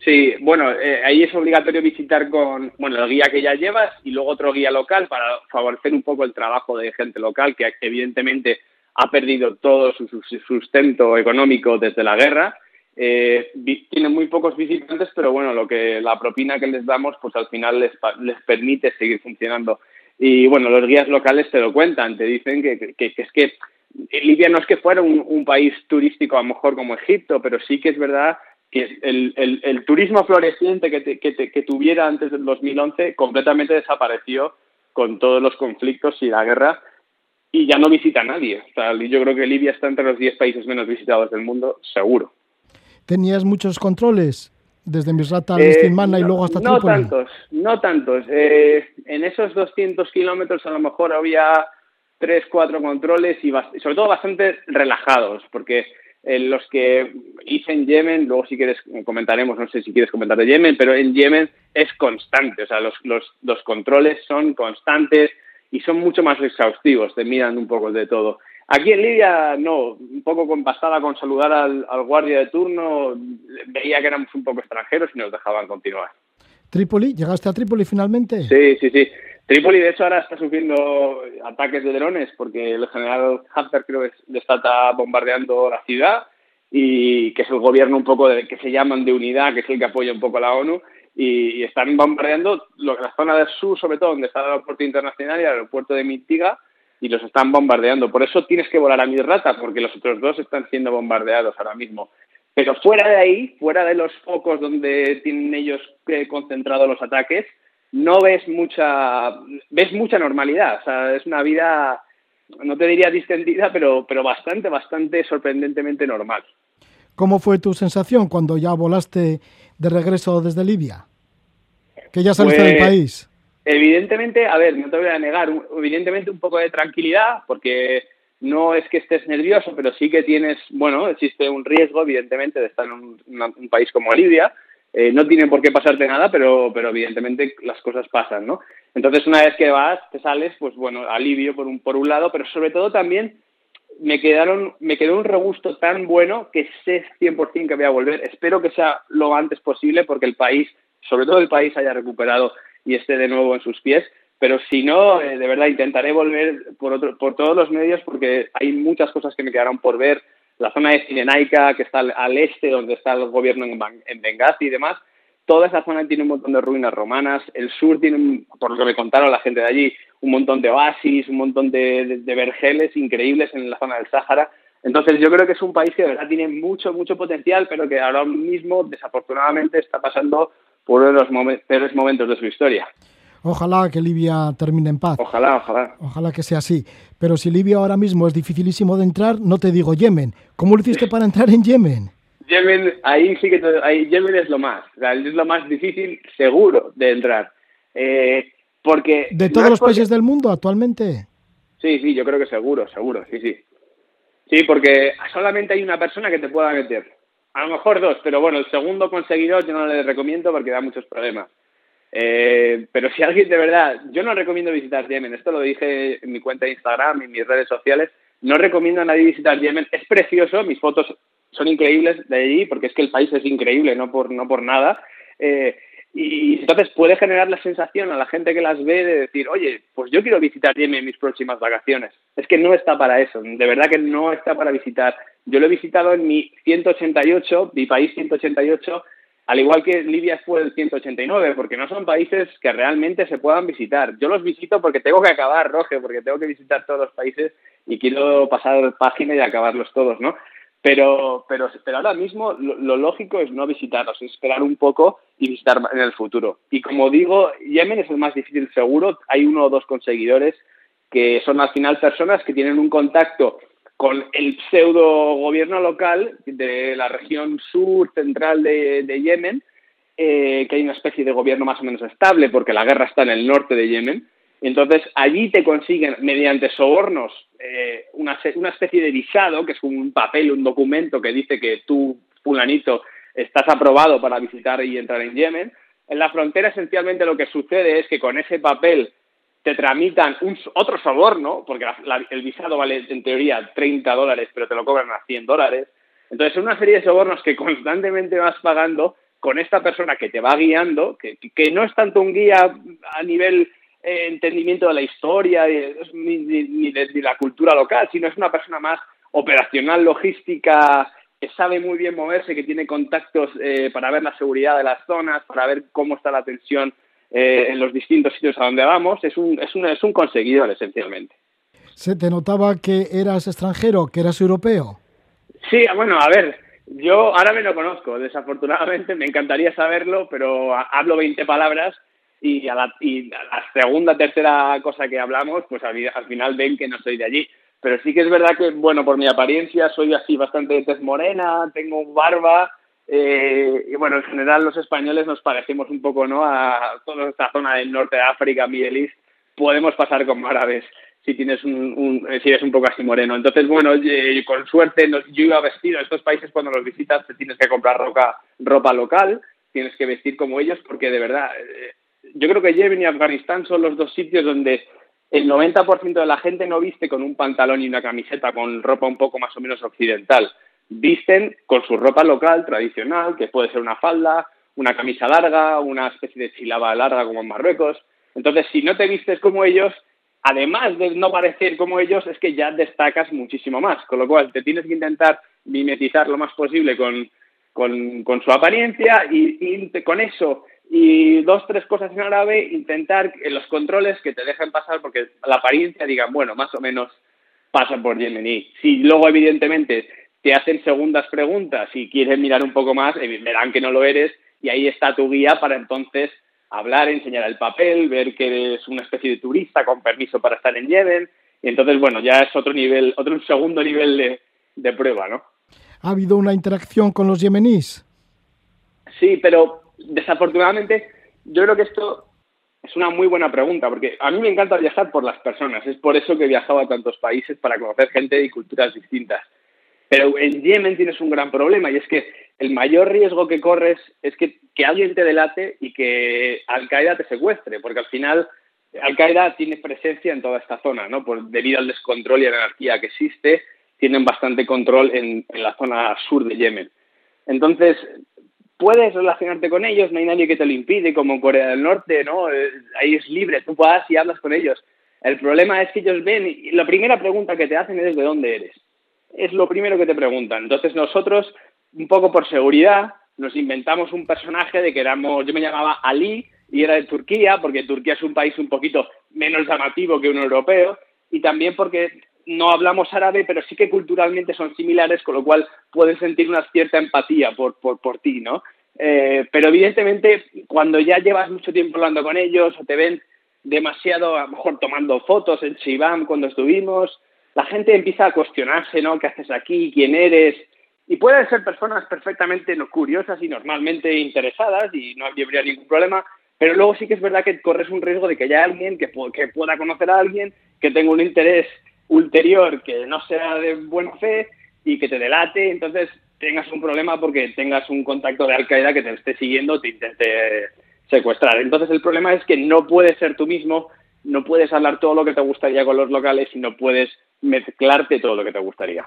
Sí, bueno, eh, ahí es obligatorio visitar con, bueno, el guía que ya llevas y luego otro guía local para favorecer un poco el trabajo de gente local que evidentemente ha perdido todo su, su sustento económico desde la guerra. Eh, tienen muy pocos visitantes, pero bueno, lo que la propina que les damos, pues al final les, les permite seguir funcionando. Y bueno, los guías locales te lo cuentan, te dicen que, que, es que Libia no es que fuera un, país turístico a lo mejor como Egipto, pero sí que es verdad que el, el, el turismo floreciente que, te, que, te, que, tuviera antes del 2011 completamente desapareció con todos los conflictos y la guerra y ya no visita a nadie. O sea, yo creo que Libia está entre los 10 países menos visitados del mundo, seguro. ¿Tenías muchos controles? Desde Misrata a eh, no, y luego hasta No Trípoli. tantos, no tantos. Eh, en esos 200 kilómetros a lo mejor había tres, cuatro controles y sobre todo bastante relajados, porque eh, los que hice en Yemen, luego si quieres comentaremos, no sé si quieres comentar de Yemen, pero en Yemen es constante, o sea, los, los, los controles son constantes y son mucho más exhaustivos, te miran un poco de todo. Aquí en Libia, no, un poco con, bastaba con saludar al, al, guardia de turno, veía que éramos un poco extranjeros y nos dejaban continuar. ¿Trípoli? ¿Llegaste a Trípoli finalmente? Sí, sí, sí. Trípoli, de hecho, ahora está sufriendo ataques de drones porque el general Haftar creo que le está bombardeando la ciudad y que es el gobierno un poco de, que se llaman de unidad, que es el que apoya un poco a la ONU, y, y están bombardeando lo, la zona del sur, sobre todo donde está el aeropuerto internacional y el aeropuerto de Mitiga, y los están bombardeando. Por eso tienes que volar a Misrata, porque los otros dos están siendo bombardeados ahora mismo. Pero fuera de ahí, fuera de los focos donde tienen ellos eh, concentrados los ataques, no ves mucha, ves mucha normalidad. O sea, es una vida, no te diría distendida, pero, pero bastante, bastante sorprendentemente normal. ¿Cómo fue tu sensación cuando ya volaste de regreso desde Libia? Que ya saliste del Pues, país. Evidentemente, a ver, no te voy a negar, evidentemente un poco de tranquilidad, porque no es que estés nervioso, pero sí que tienes, bueno, existe un riesgo, evidentemente, de estar en un país como Libia. Eh, no tiene por qué pasarte nada, pero, pero evidentemente las cosas pasan, ¿no? Entonces, una vez que vas, te sales, pues bueno, alivio por un, por un lado, pero sobre todo también me quedaron me quedó un regusto tan bueno que sé 100% que voy a volver. Espero que sea lo antes posible porque el país, sobre todo el país, haya recuperado y esté de nuevo en sus pies. Pero si no, eh, de verdad intentaré volver por, otro, por todos los medios porque hay muchas cosas que me quedaron por ver. La zona de Cirenaica, que está al, este, donde está el gobierno en, en Benghazi y demás, toda esa zona tiene un montón de ruinas romanas. El sur tiene, por lo que me contaron la gente de allí, un montón de oasis, un montón de, de- de vergeles increíbles en la zona del Sáhara. Entonces yo creo que es un país que de verdad tiene mucho, mucho potencial, pero que ahora mismo desafortunadamente está pasando por uno de los momen- peores momentos de su historia. Ojalá que Libia termine en paz. Ojalá, ojalá. Ojalá que sea así. Pero si Libia ahora mismo es dificilísimo de entrar, no te digo Yemen. ¿Cómo lo hiciste para entrar en Yemen? Yemen, ahí sí que te- ahí, Yemen es lo más, o sea, es lo más difícil seguro de entrar. Eh, porque ¿De todos los porque- países del mundo actualmente? Sí, sí, yo creo que seguro, seguro, sí, sí. Sí, porque solamente hay una persona que te pueda meter. A lo mejor dos, pero bueno, el segundo conseguidor yo no le recomiendo porque da muchos problemas. Eh, pero si alguien de verdad, yo no recomiendo visitar Yemen, esto lo dije en mi cuenta de Instagram y en mis redes sociales, no recomiendo a nadie visitar Yemen, es precioso, mis fotos son increíbles de allí porque es que el país es increíble, no por, no por nada. Eh, y entonces puede generar la sensación a la gente que las ve de decir, oye, pues yo quiero visitar Yemen en mis próximas vacaciones. Es que no está para eso, de verdad que no está para visitar. Yo lo he visitado en mi 188, mi país 188, al igual que Libia fue el 189, porque no son países que realmente se puedan visitar. Yo los visito porque tengo que acabar, Roge, porque tengo que visitar todos los países y quiero pasar página y acabarlos todos, ¿no? Pero, pero, pero ahora mismo lo, lo lógico es no visitarlos, es esperar un poco y visitar en el futuro. Y como digo, Yemen es el más difícil seguro. Hay uno o dos conseguidores que son al final personas que tienen un contacto con el pseudo gobierno local de la región sur central de, Yemen, eh, que hay una especie de gobierno más o menos estable porque la guerra está en el norte de Yemen. Entonces, allí te consiguen, mediante sobornos, eh, una, una especie de visado, que es un papel, un documento que dice que tú, fulanito, estás aprobado para visitar y entrar en Yemen. En la frontera, esencialmente, lo que sucede es que con ese papel te tramitan un, otro soborno, porque el visado vale, en teoría, 30 dólares, pero te lo cobran a 100 dólares. Entonces, una serie de sobornos que constantemente vas pagando con esta persona que te va guiando, que, que no es tanto un guía a nivel eh, entendimiento de la historia ni, de, la cultura local, sino es una persona más operacional, logística, que sabe muy bien moverse, que tiene contactos eh, para ver la seguridad de las zonas, para ver cómo está la tensión eh, en los distintos sitios a donde vamos. Es un, es un, es un conseguidor, esencialmente. Se te notaba que eras extranjero, que eras europeo. Sí, bueno, a ver, yo ahora me lo conozco, desafortunadamente, me encantaría saberlo, pero ha- hablo 20 palabras y a, la, y a la segunda, tercera cosa que hablamos, pues al, al final ven que no soy de allí. Pero sí que es verdad que, bueno, por mi apariencia soy así bastante de tez morena, tengo barba, eh, y bueno, en general los españoles nos parecemos un poco, ¿no? A toda esta zona del norte de África, Middle East, podemos pasar como árabes si tienes un, un- eh, si eres un poco así moreno. Entonces, bueno, eh, con suerte nos- yo iba vestido. Estos países cuando los visitas te tienes que comprar ropa, ropa local, tienes que vestir como ellos porque de verdad, yo creo que Yemen y Afganistán son los dos sitios donde el 90% de la gente no viste con un pantalón y una camiseta con ropa un poco más o menos occidental. Visten con su ropa local, tradicional, que puede ser una falda, una camisa larga, una especie de chilaba larga como en Marruecos. Entonces, si no te vistes como ellos, además de no parecer como ellos, es que ya destacas muchísimo más. Con lo cual, te tienes que intentar mimetizar lo más posible con, con, su apariencia y, con eso y dos, tres cosas en árabe, intentar en los controles que te dejen pasar porque la apariencia digan, bueno, más o menos pasa por yemení. Si luego, evidentemente, te hacen segundas preguntas y quieren mirar un poco más, eh, verán que no lo eres y ahí está tu guía para entonces hablar, enseñar el papel, ver que eres una especie de turista con permiso para estar en Yemen. Y entonces, bueno, ya es otro nivel, otro segundo nivel de, de prueba, ¿no? ¿Ha habido una interacción con los yemeníes? Sí, pero desafortunadamente yo creo que esto es una muy buena pregunta, porque a mí me encanta viajar por las personas. Es por eso que he viajado a tantos países para conocer gente y culturas distintas. Pero en Yemen tienes un gran problema y es que el mayor riesgo que corres es que, que alguien te delate y que Al-Qaeda te secuestre, porque al final Al-Qaeda tiene presencia en toda esta zona, ¿no? Por, debido al descontrol y a la anarquía que existe, tienen bastante control en, en la zona sur de Yemen. Entonces, puedes relacionarte con ellos, no hay nadie que te lo impide, como Corea del Norte, ¿no? Eh, Ahí es libre, tú vas y hablas con ellos. El problema es que ellos ven y la primera pregunta que te hacen es de dónde eres. Es lo primero que te preguntan. Entonces nosotros, un poco por seguridad, nos inventamos un personaje de que éramos, yo me llamaba Ali y era de Turquía, porque Turquía es un país un poquito menos llamativo que un europeo, y también porque no hablamos árabe, pero sí que culturalmente son similares, con lo cual puedes sentir una cierta empatía por, por, por ti, ¿no? Eh, pero evidentemente, cuando ya llevas mucho tiempo hablando con ellos o te ven demasiado, a lo mejor tomando fotos en Shibam cuando estuvimos, la gente empieza a cuestionarse, ¿no? ¿Qué haces aquí? ¿Quién eres? Y pueden ser personas perfectamente curiosas y normalmente interesadas y no habría ningún problema, pero luego sí que es verdad que corres un riesgo de que haya alguien que, que pueda conocer a alguien, que tenga un interés ulterior que no sea de buena fe y que te delate, entonces tengas un problema porque tengas un contacto de Al-Qaeda que te esté siguiendo, te intente secuestrar. Entonces el problema es que no puedes ser tú mismo, no puedes hablar todo lo que te gustaría con los locales y no puedes mezclarte todo lo que te gustaría.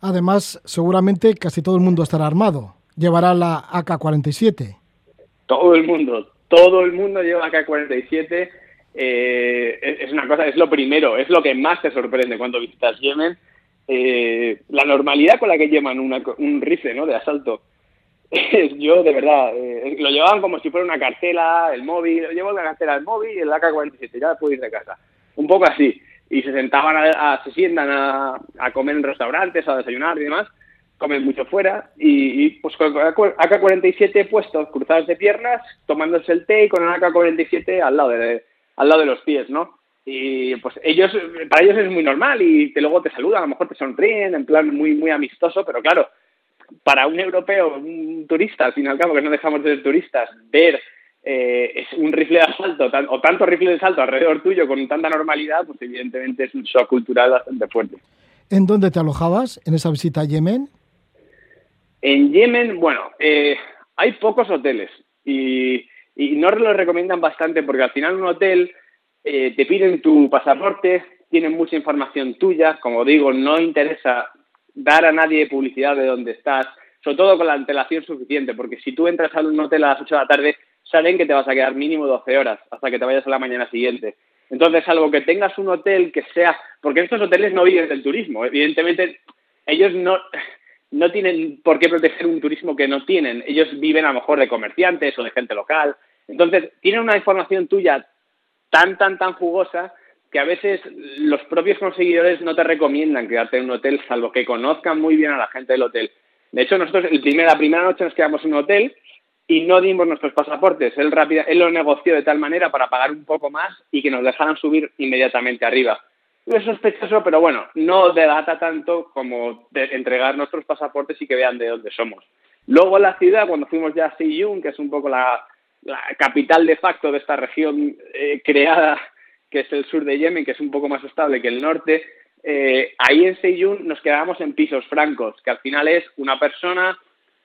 Además, seguramente casi todo el mundo estará armado. Llevará la AK-47. Todo el mundo, todo el mundo lleva AK-47. Eh, es una cosa, es lo primero, es lo que más te sorprende cuando visitas Yemen. Eh, la normalidad con la que llevan una un rifle ¿no? de asalto. Yo, de verdad, eh, lo llevaban como si fuera una cartela, el móvil, llevo la cartela, el móvil y el AK-47, ya puedo ir de casa. Un poco así. Y se sentaban, a, a- se sientan a, comer en restaurantes, a desayunar y demás, comen mucho fuera y, pues con el AK-47 puestos, cruzados de piernas, tomándose el té y con el AK-47 al lado de, al lado de los pies, ¿no? Y pues ellos, para ellos es muy normal y te, luego te saludan, a lo mejor te sonríen en plan muy, muy amistoso, pero claro, para un europeo, un turista, al fin y al cabo, que no dejamos de ser turistas, ver eh, es un rifle de asalto tan- o tantos rifles de asalto alrededor tuyo con tanta normalidad, pues evidentemente es un shock cultural bastante fuerte. ¿En dónde te alojabas en esa visita a Yemen? En Yemen, bueno, eh, hay pocos hoteles y, y no lo recomiendan bastante porque al final un hotel eh, te piden tu pasaporte, tienen mucha información tuya, como digo, no interesa dar a nadie publicidad de dónde estás, sobre todo con la antelación suficiente, porque si tú entras a un hotel a las 8 de la tarde, saben que te vas a quedar mínimo 12 horas hasta que te vayas a la mañana siguiente. Entonces, salvo que tengas un hotel que sea, porque estos hoteles no viven del turismo, evidentemente ellos no, no tienen por qué proteger un turismo que no tienen. Ellos viven a lo mejor de comerciantes o de gente local. Entonces, tienen una información tuya tan, tan, tan jugosa que a veces los propios conseguidores no te recomiendan quedarte en un hotel, salvo que conozcan muy bien a la gente del hotel. De hecho, nosotros el la primera noche nos quedamos en un hotel y no dimos nuestros pasaportes. Él, rápida, él lo negoció de tal manera para pagar un poco más y que nos dejaran subir inmediatamente arriba. Es sospechoso, pero bueno, no delata tanto como de entregar nuestros pasaportes y que vean de dónde somos. Luego la ciudad, cuando fuimos ya a Siyun, que es un poco la, la capital de facto de esta región eh, creada, que es el sur de Yemen, que es un poco más estable que el norte, eh, ahí en Seyun nos quedábamos en pisos francos, que al final es una persona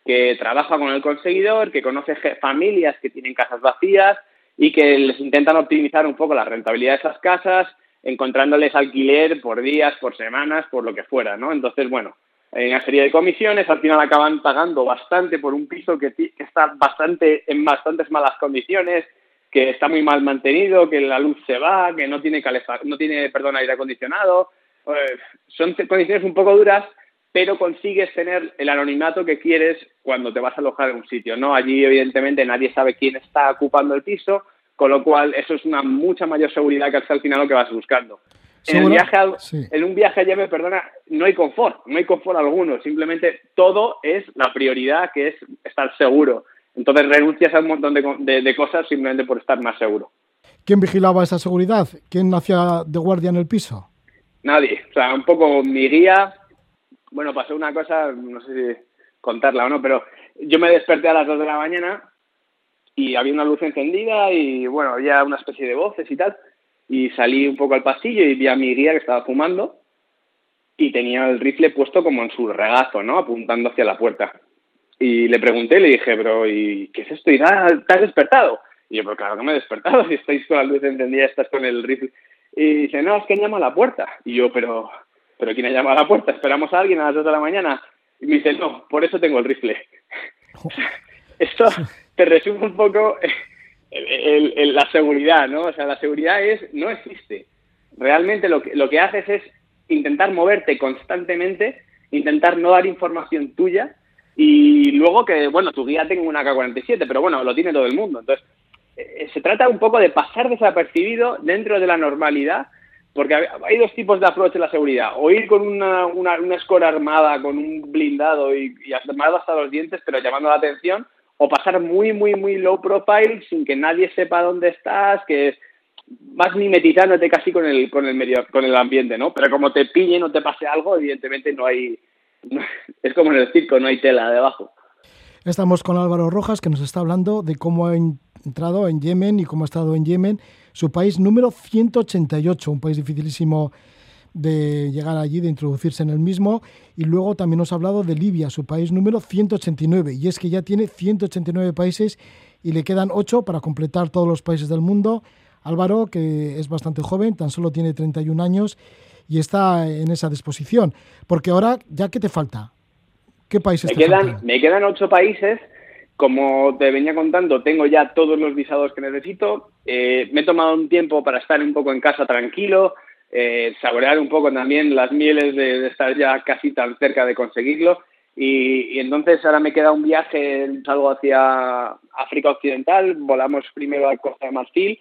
que trabaja con el conseguidor, que conoce familias que tienen casas vacías y que les intentan optimizar un poco la rentabilidad de esas casas, encontrándoles alquiler por días, por semanas, por lo que fuera, ¿no? Entonces, bueno, hay una serie de comisiones, al final acaban pagando bastante por un piso que, que está bastante en bastantes malas condiciones, que está muy mal mantenido, que la luz se va, que no tiene calefa no tiene, perdón, aire acondicionado. Eh, son condiciones un poco duras, pero consigues tener el anonimato que quieres cuando te vas a alojar en un sitio, ¿no? Allí, evidentemente, nadie sabe quién está ocupando el piso, con lo cual eso es una mucha mayor seguridad que hasta al final lo que vas buscando. En, el viaje a, Sí. en un viaje allá, me perdona, no hay confort, no hay confort alguno, simplemente todo es la prioridad que es estar seguro. Entonces renuncias a un montón de, de, de cosas simplemente por estar más seguro. ¿Quién vigilaba esa seguridad? ¿Quién hacía de guardia en el piso? Nadie. O sea, un poco mi guía. Bueno, pasó una cosa, no sé si contarla o no, pero yo me desperté a las 2 de la mañana y había una luz encendida y bueno, había una especie de voces y tal. Y salí un poco al pasillo y vi a mi guía que estaba fumando y tenía el rifle puesto como en su regazo, ¿no? Apuntando hacia la puerta. Y le pregunté, le dije, pero ¿y qué es esto? ¿Y nada, te has despertado? Y yo, pero claro que me he despertado, si estáis con la luz encendida, estás con el rifle. Y dice, no, es que llama a la puerta. Y yo, pero, pero ¿quién ha llamado a la puerta? ¿Esperamos a alguien a las 2 de la mañana? Y me dice, no, por eso tengo el rifle. Esto te resume un poco el, el, el, la seguridad, ¿no? O sea, la seguridad es, no existe. Realmente lo que, lo que haces es intentar moverte constantemente, intentar no dar información tuya y luego que, bueno, tu guía tenga una K-47, pero bueno, lo tiene todo el mundo. Entonces, eh, se trata un poco de pasar desapercibido dentro de la normalidad, porque hay dos tipos de approach en la seguridad. O ir con una, una, una armada, con un blindado y, y armado hasta los dientes, pero llamando la atención, o pasar muy, muy, muy low profile sin que nadie sepa dónde estás, que vas mimetizándote casi con el, con el medio, con el ambiente, ¿no? Pero como te pillen o te pase algo, evidentemente no hay, es como en el circo, no hay tela debajo. Estamos con Álvaro Rojas, que nos está hablando de cómo ha entrado en Yemen y cómo ha estado en Yemen, su país número 188, un país dificilísimo de llegar allí, de introducirse en el mismo. Y luego también nos ha hablado de Libia, su país número 189. Y es que ya tiene 189 países y le quedan 8 para completar todos los países del mundo. Álvaro, que es bastante joven, tan solo tiene 31 años y está en esa disposición. Porque ahora, ¿ya qué te falta? ¿Qué países me te quedan, faltan? Me quedan 8 países. Como te venía contando, tengo ya todos los visados que necesito. Eh, me he tomado un tiempo para estar un poco en casa tranquilo, eh, saborear un poco también las mieles de, de, estar ya casi tan cerca de conseguirlo. Y, y, entonces ahora me queda un viaje, salgo hacia África Occidental, volamos primero a Costa de Marfil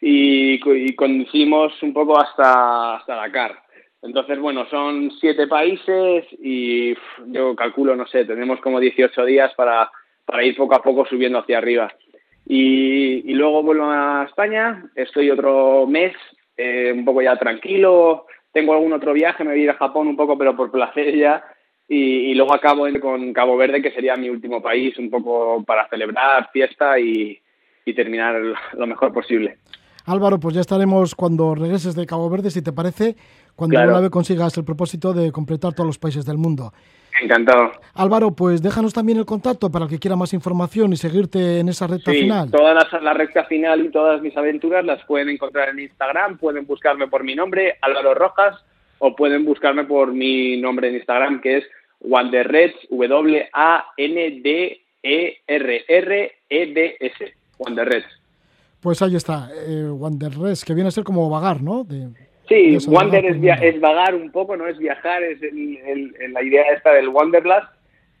y, y conducimos un poco hasta, hasta Dakar. Entonces, bueno, son siete países y yo calculo, no sé, tenemos como 18 días para, para ir poco a poco subiendo hacia arriba. Y, luego vuelvo a España, estoy otro mes eh, un poco ya tranquilo. Tengo algún otro viaje, me voy a ir a Japón un poco, pero por placer ya. Y, y, luego acabo con Cabo Verde, que sería mi último país, un poco para celebrar fiesta y, y terminar lo mejor posible. Álvaro, pues ya estaremos cuando regreses de Cabo Verde, si te parece, cuando Claro. una vez consigas el propósito de completar todos los países del mundo. Encantado. Álvaro, pues déjanos también el contacto para el que quiera más información y seguirte en esa recta Sí, final. toda la, la recta final y todas mis aventuras las pueden encontrar en Instagram, pueden buscarme por mi nombre, Álvaro Rojas, o pueden buscarme por mi nombre en Instagram, que es Wanderreds, W-A-N-D-E-R-R-E-D-S, Wanderreds. Pues ahí está, eh, Wanderlust, que viene a ser como vagar, ¿no? De, Sí, Wander es, via- es vagar un poco, no es viajar, es el- el- el- la idea esta del Wanderlust.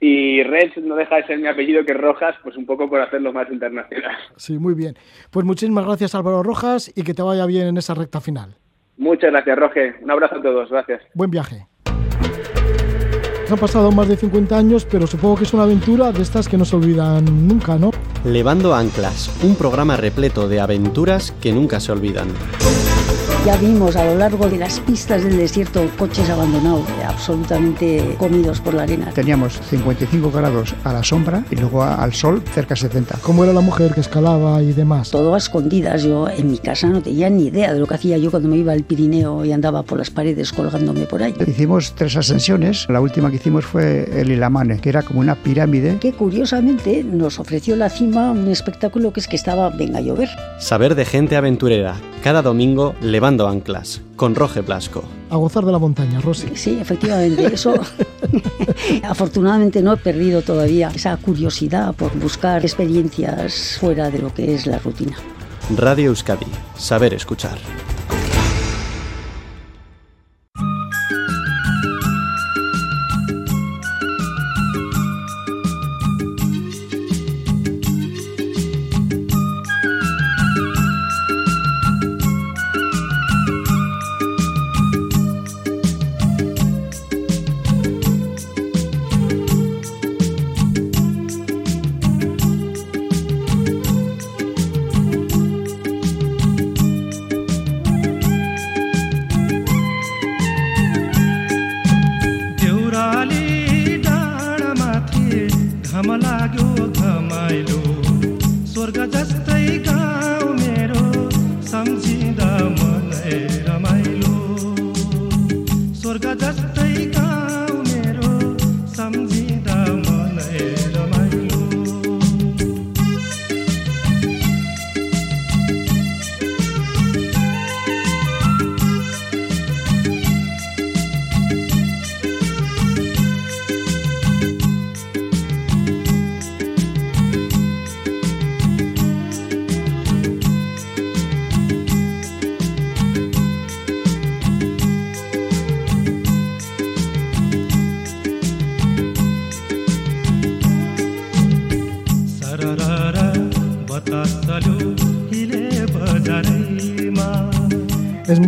Y Reds no deja de ser mi apellido, que es Rojas, pues un poco por hacerlo más internacional. Sí, muy bien. Pues muchísimas gracias Álvaro Rojas y que te vaya bien en esa recta final. Muchas gracias, Roge. Un abrazo a todos. Gracias. Buen viaje. Han pasado más de 50 años, pero supongo que es una aventura de estas que no se olvidan nunca, ¿no? Levando Anclas, un programa repleto de aventuras que nunca se olvidan. Ya vimos a lo largo de las pistas del desierto coches abandonados, absolutamente comidos por la arena. Teníamos 55 grados a la sombra y luego al sol cerca de 70. ¿Cómo era la mujer que escalaba y demás? Todo a escondidas. Yo en mi casa no tenía ni idea de lo que hacía yo cuando me iba al Pirineo y andaba por las paredes colgándome por ahí. Hicimos tres ascensiones. La última que hicimos fue el Ilamane, que era como una pirámide. Que curiosamente nos ofreció la cima un espectáculo que es que estaba venga a llover. Saber de gente aventurera, cada domingo levando anclas, con Roge Blasco. A gozar de la montaña, Rosy. Sí, efectivamente, eso afortunadamente no he perdido todavía esa curiosidad por buscar experiencias fuera de lo que es la rutina. Radio Euskadi, saber escuchar. लाग्यो घमाइलो स्वर्ग जस्तै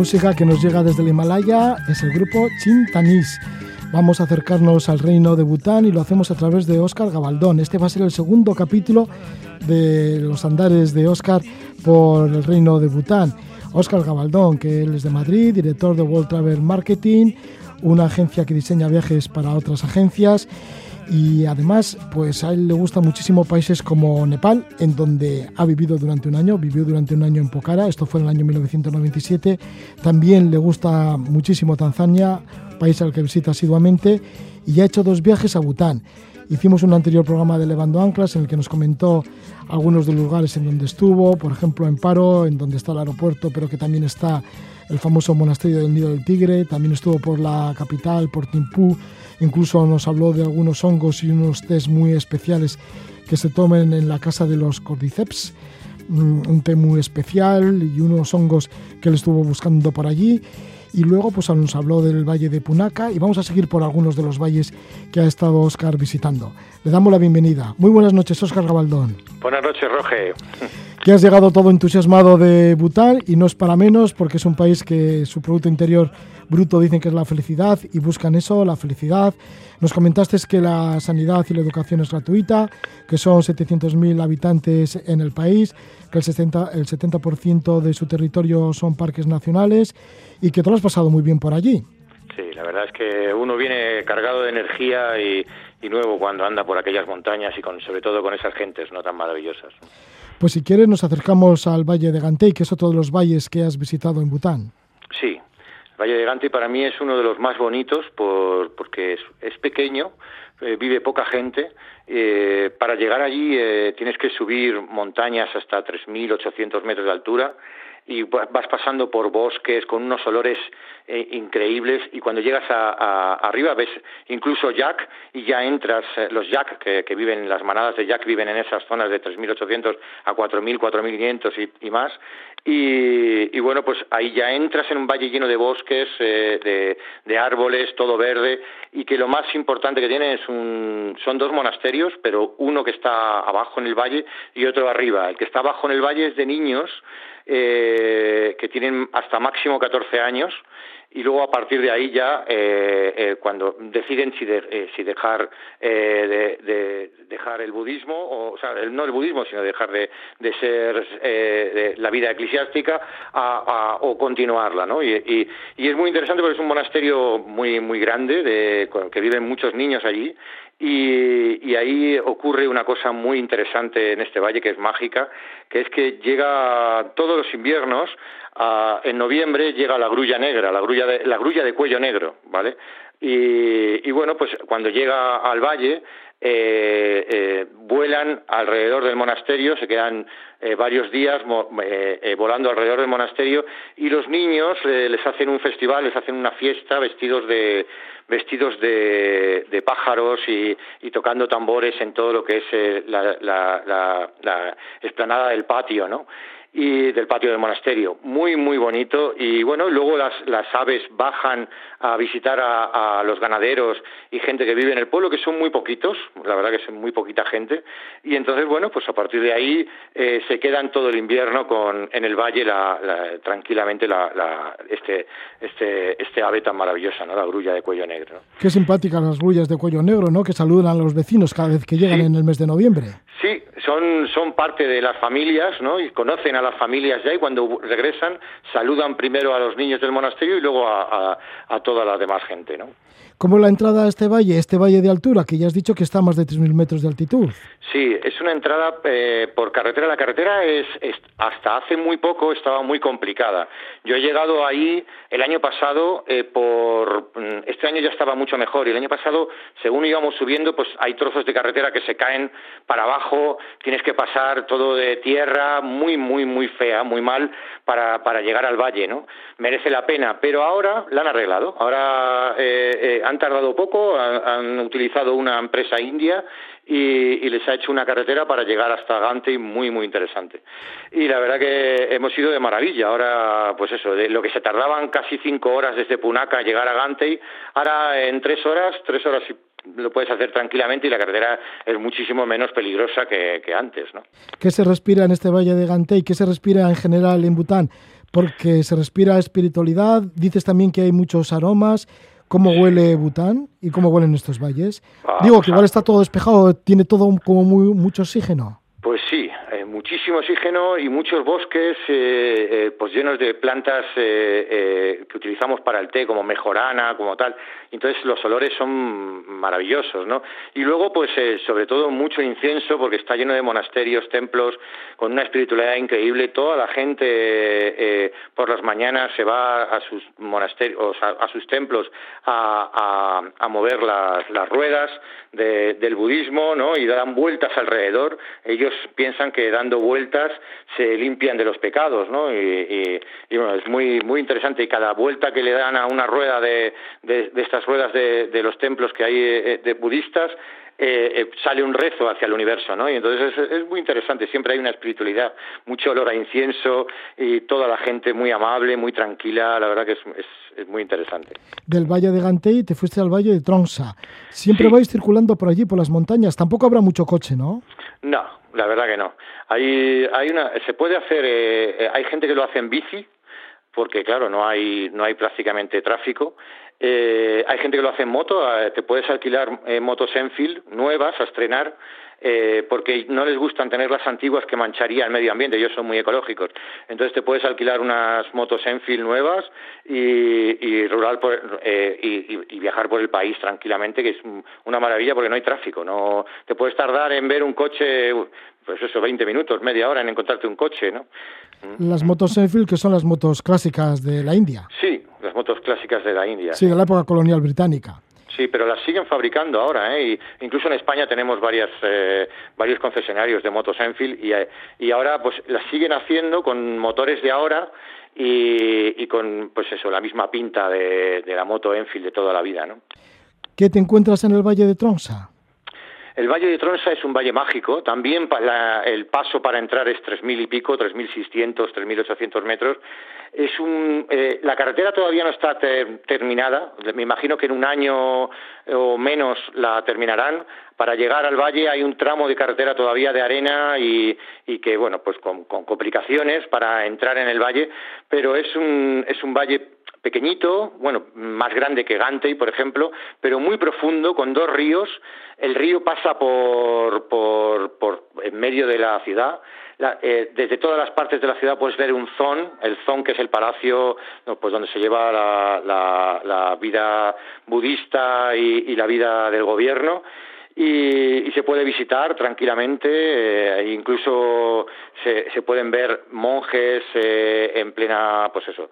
música que nos llega desde el Himalaya, es el grupo Chintanis. Vamos a acercarnos al reino de Bután y lo hacemos a través de Óscar Gabaldón. Este va a ser el segundo capítulo de los andares de Óscar por el reino de Bután. Óscar Gabaldón, que es de Madrid, director de World Travel Marketing, una agencia que diseña viajes para otras agencias y además pues a él le gustan muchísimo países como Nepal, en donde ha vivido durante un año, vivió durante un año en Pokhara, esto fue en el año 1997, también le gusta muchísimo Tanzania, país al que visita asiduamente, y ha hecho dos viajes a Bután. Hicimos un anterior programa de Levando Anclas en el que nos comentó algunos de los lugares en donde estuvo, por ejemplo en Paro, en donde está el aeropuerto, pero que también está el famoso monasterio del Nido del Tigre, también estuvo por la capital, por Timpú, incluso nos habló de algunos hongos y unos tés muy especiales que se tomen en la casa de los cordyceps, mm, un té muy especial y unos hongos que él estuvo buscando por allí. Y luego pues nos habló del valle de Punaca y vamos a seguir por algunos de los valles que ha estado Óscar visitando. Le damos la bienvenida. Muy buenas noches, Óscar Gabaldón. Buenas noches, Roge. Que has llegado todo entusiasmado de Bután y no es para menos porque es un país que su Producto Interior Bruto dicen que es la felicidad y buscan eso, la felicidad. Nos comentaste que la sanidad y la educación es gratuita, que son 700.000 habitantes en el país, que el 70%, el 70 de su territorio son parques nacionales y que te lo has pasado muy bien por allí. Sí, la verdad es que uno viene cargado de energía y, y nuevo cuando anda por aquellas montañas y con, sobre todo con esas gentes no tan maravillosas. Pues si quieres nos acercamos al Valle de Gantei, que es otro de los valles que has visitado en Bután. Sí, el Valle de Gante para mí es uno de los más bonitos por, porque es, es pequeño, eh, vive poca gente. eh, para llegar allí eh, tienes que subir montañas hasta 3.800 metros de altura y va- vas pasando por bosques con unos olores eh, increíbles. Y cuando llegas a, arriba ves incluso yak y ya entras, eh, los yak que, que viven, las manadas de yak viven en esas zonas de 3.800 a 4.000, 4.500 y, más. Y, bueno, pues ahí ya entras en un valle lleno de bosques, eh, de, árboles, todo verde. Y que lo más importante que tiene es un, son dos monasterios, pero uno que está abajo en el valle y otro arriba. El que está abajo en el valle es de niños que tienen hasta máximo 14 años y luego a partir de ahí ya eh, eh, cuando deciden si, eh, dejar de, de- dejar el budismo o, sea no el budismo sino dejar de, ser la vida eclesiástica o continuarla no y, es muy interesante porque es un monasterio muy muy grande de, con- que viven muchos niños allí y ahí ocurre una cosa muy interesante en este valle que es mágica, que es que llega todos los inviernos, ah, en noviembre llega la grulla negra, la grulla de, cuello negro, ¿vale? Y, bueno, pues cuando llega al valle, eh, eh, vuelan alrededor del monasterio, se quedan eh, varios días volando alrededor del monasterio y los niños les hacen un festival, les hacen una fiesta vestidos de pájaros y, tocando tambores en todo lo que es la, la, la, la explanada del patio, ¿no? Y del patio del monasterio. Muy, muy bonito. Y bueno, luego las, las aves bajan a visitar a, a los ganaderos y gente que vive en el pueblo, que son muy poquitos, la verdad que son muy poquita gente. Y entonces, bueno, pues a partir de ahí eh, se quedan todo el invierno con, en el valle la, la- tranquilamente la, la- este, este, este ave tan maravillosa, ¿no? La grulla de cuello negro. ¿no? Qué simpáticas las grullas de cuello negro, ¿no? Que saludan a los vecinos cada vez que llegan en el mes de noviembre. Sí, son, son parte de las familias, ¿no? Y conocen a las familias ya y cuando regresan saludan primero a los niños del monasterio y luego a, a- a toda la demás gente, ¿no? ¿Cómo la entrada a este valle, este valle de altura, que ya has dicho que está a más de 3.000 metros de altitud? Sí, es una entrada eh, por carretera. La carretera es, hasta hace muy poco estaba muy complicada. Yo he llegado ahí el año pasado eh, por mm, este año ya estaba mucho mejor y el año pasado según íbamos subiendo pues hay trozos de carretera que se caen para abajo, tienes que pasar todo de tierra muy muy muy fea, muy mal para, para llegar al valle, ¿no? Merece la pena, pero ahora la han arreglado. Ahora eh, han tardado poco, han, utilizado una empresa india y, y, les ha hecho una carretera para llegar hasta Gante muy muy interesante y la verdad que hemos ido de maravilla ahora pues eso de lo que se tardaban casi cinco horas desde Punaca a llegar a Gante ahora en tres horas tres horas lo puedes hacer tranquilamente y la carretera es muchísimo menos peligrosa que, antes ¿no? ¿Qué se respira en este valle de Gante y qué se respira en general en Bután? Porque se respira espiritualidad, dices también que hay muchos aromas, cómo huele Bután y cómo huelen estos valles. Ah, Digo pues que igual está todo despejado, tiene todo como muy, mucho oxígeno. Pues sí, eh, muchísimo oxígeno y muchos bosques eh, eh, pues llenos de plantas eh, que utilizamos para el té, como mejorana, como tal. Entonces los olores son maravillosos, ¿no? Y luego, pues eh, sobre todo mucho incienso, porque está lleno de monasterios, templos, con una espiritualidad increíble. Toda la gente eh, por las mañanas se va a sus monasterios, a, a sus templos, a, mover las, ruedas de, del budismo, ¿no? Y dan vueltas alrededor. Ellos piensan que dando vueltas se limpian de los pecados, ¿no? Y, bueno, es muy muy interesante y cada vuelta que le dan a una rueda de, de, de ruedas de, de, los templos que hay eh, de budistas eh, eh, sale un rezo hacia el universo, ¿no? Y entonces es, es, muy interesante, siempre hay una espiritualidad, mucho olor a incienso y toda la gente muy amable, muy tranquila, la verdad que es, es, es muy interesante. Del Valle de Gantei te fuiste al Valle de Tronsa. Siempre sí. vais circulando por allí, por las montañas, tampoco habrá mucho coche, ¿no? No, la verdad que no. Hay, hay una, se puede hacer, eh, hay gente que lo hace en bici, porque claro, no hay, no hay prácticamente tráfico. Eh, hay gente que lo hace en moto, eh, te puedes alquilar eh, motos Enfield nuevas a estrenar, eh, porque no les gustan tener las antiguas que mancharían el medio ambiente, ellos son muy ecológicos. Entonces te puedes alquilar unas motos Enfield nuevas y, y rural por, eh, y, y, viajar por el país tranquilamente, que es una maravilla porque no hay tráfico. No te puedes tardar en ver un coche, pues eso, 20 minutos, media hora en encontrarte un coche, ¿no? Las motos Enfield, que son las motos clásicas de la India. Sí, las motos clásicas de la India. Sí, de la época colonial británica. Sí, pero las siguen fabricando ahora, ¿eh? Y incluso en España tenemos varias, eh, varios concesionarios de motos Enfield y, eh, y ahora pues las siguen haciendo con motores de ahora y, y con pues eso, la misma pinta de, de la moto Enfield de toda la vida, ¿no? ¿Qué te encuentras en el Valle de Tronsa? El Valle de Tronsa es un valle mágico, también para el paso para entrar es 3.000 y pico, 3.600, 3.800 metros. Es un, eh, la carretera todavía no está ter, terminada, me imagino que en un año o menos la terminarán. Para llegar al valle hay un tramo de carretera todavía de arena y, y que, bueno, pues con, con complicaciones para entrar en el valle, pero es un, es un valle pequeñito, bueno, más grande que Gantey, por ejemplo, pero muy profundo, con dos ríos. El río pasa por, por, por en medio de la ciudad. Eh, desde todas las partes de la ciudad puedes ver un zon, el zon que es el palacio pues donde se lleva la, vida budista y, la vida del gobierno y, se puede visitar tranquilamente, eh, incluso se, pueden ver monjes eh, en plena, pues eso,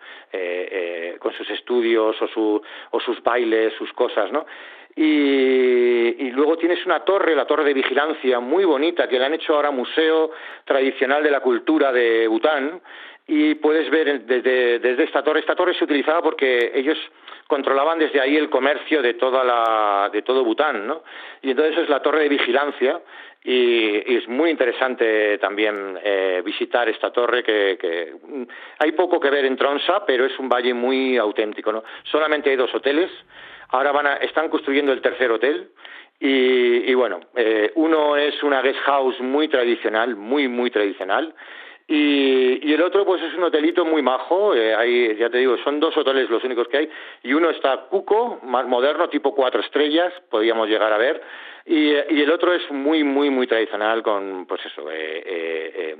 con sus estudios o sus bailes, sus cosas, ¿no? Y, luego tienes una torre, la torre de vigilancia, muy bonita, que le han hecho ahora museo tradicional de la cultura de Bután, y puedes ver desde, desde esta torre, esta torre se utilizaba porque ellos controlaban desde ahí el comercio de toda la, de todo Bután, ¿no? Y entonces es la torre de vigilancia y, y es muy interesante también eh, visitar esta torre que, que hay poco que ver en Tronsa, pero es un valle muy auténtico, ¿no? Solamente hay dos hoteles, ahora van a, están construyendo el tercer hotel y, y bueno, eh, uno es una guest house muy tradicional, muy, muy tradicional, y, y, el otro, pues es un hotelito muy majo. Eh, hay, ya te digo, son dos hoteles los únicos que hay. Y uno está Cuco, más moderno, tipo cuatro estrellas, podríamos llegar a ver. Y, el otro es muy, muy, muy tradicional, con, pues eso, eh, eh, eh,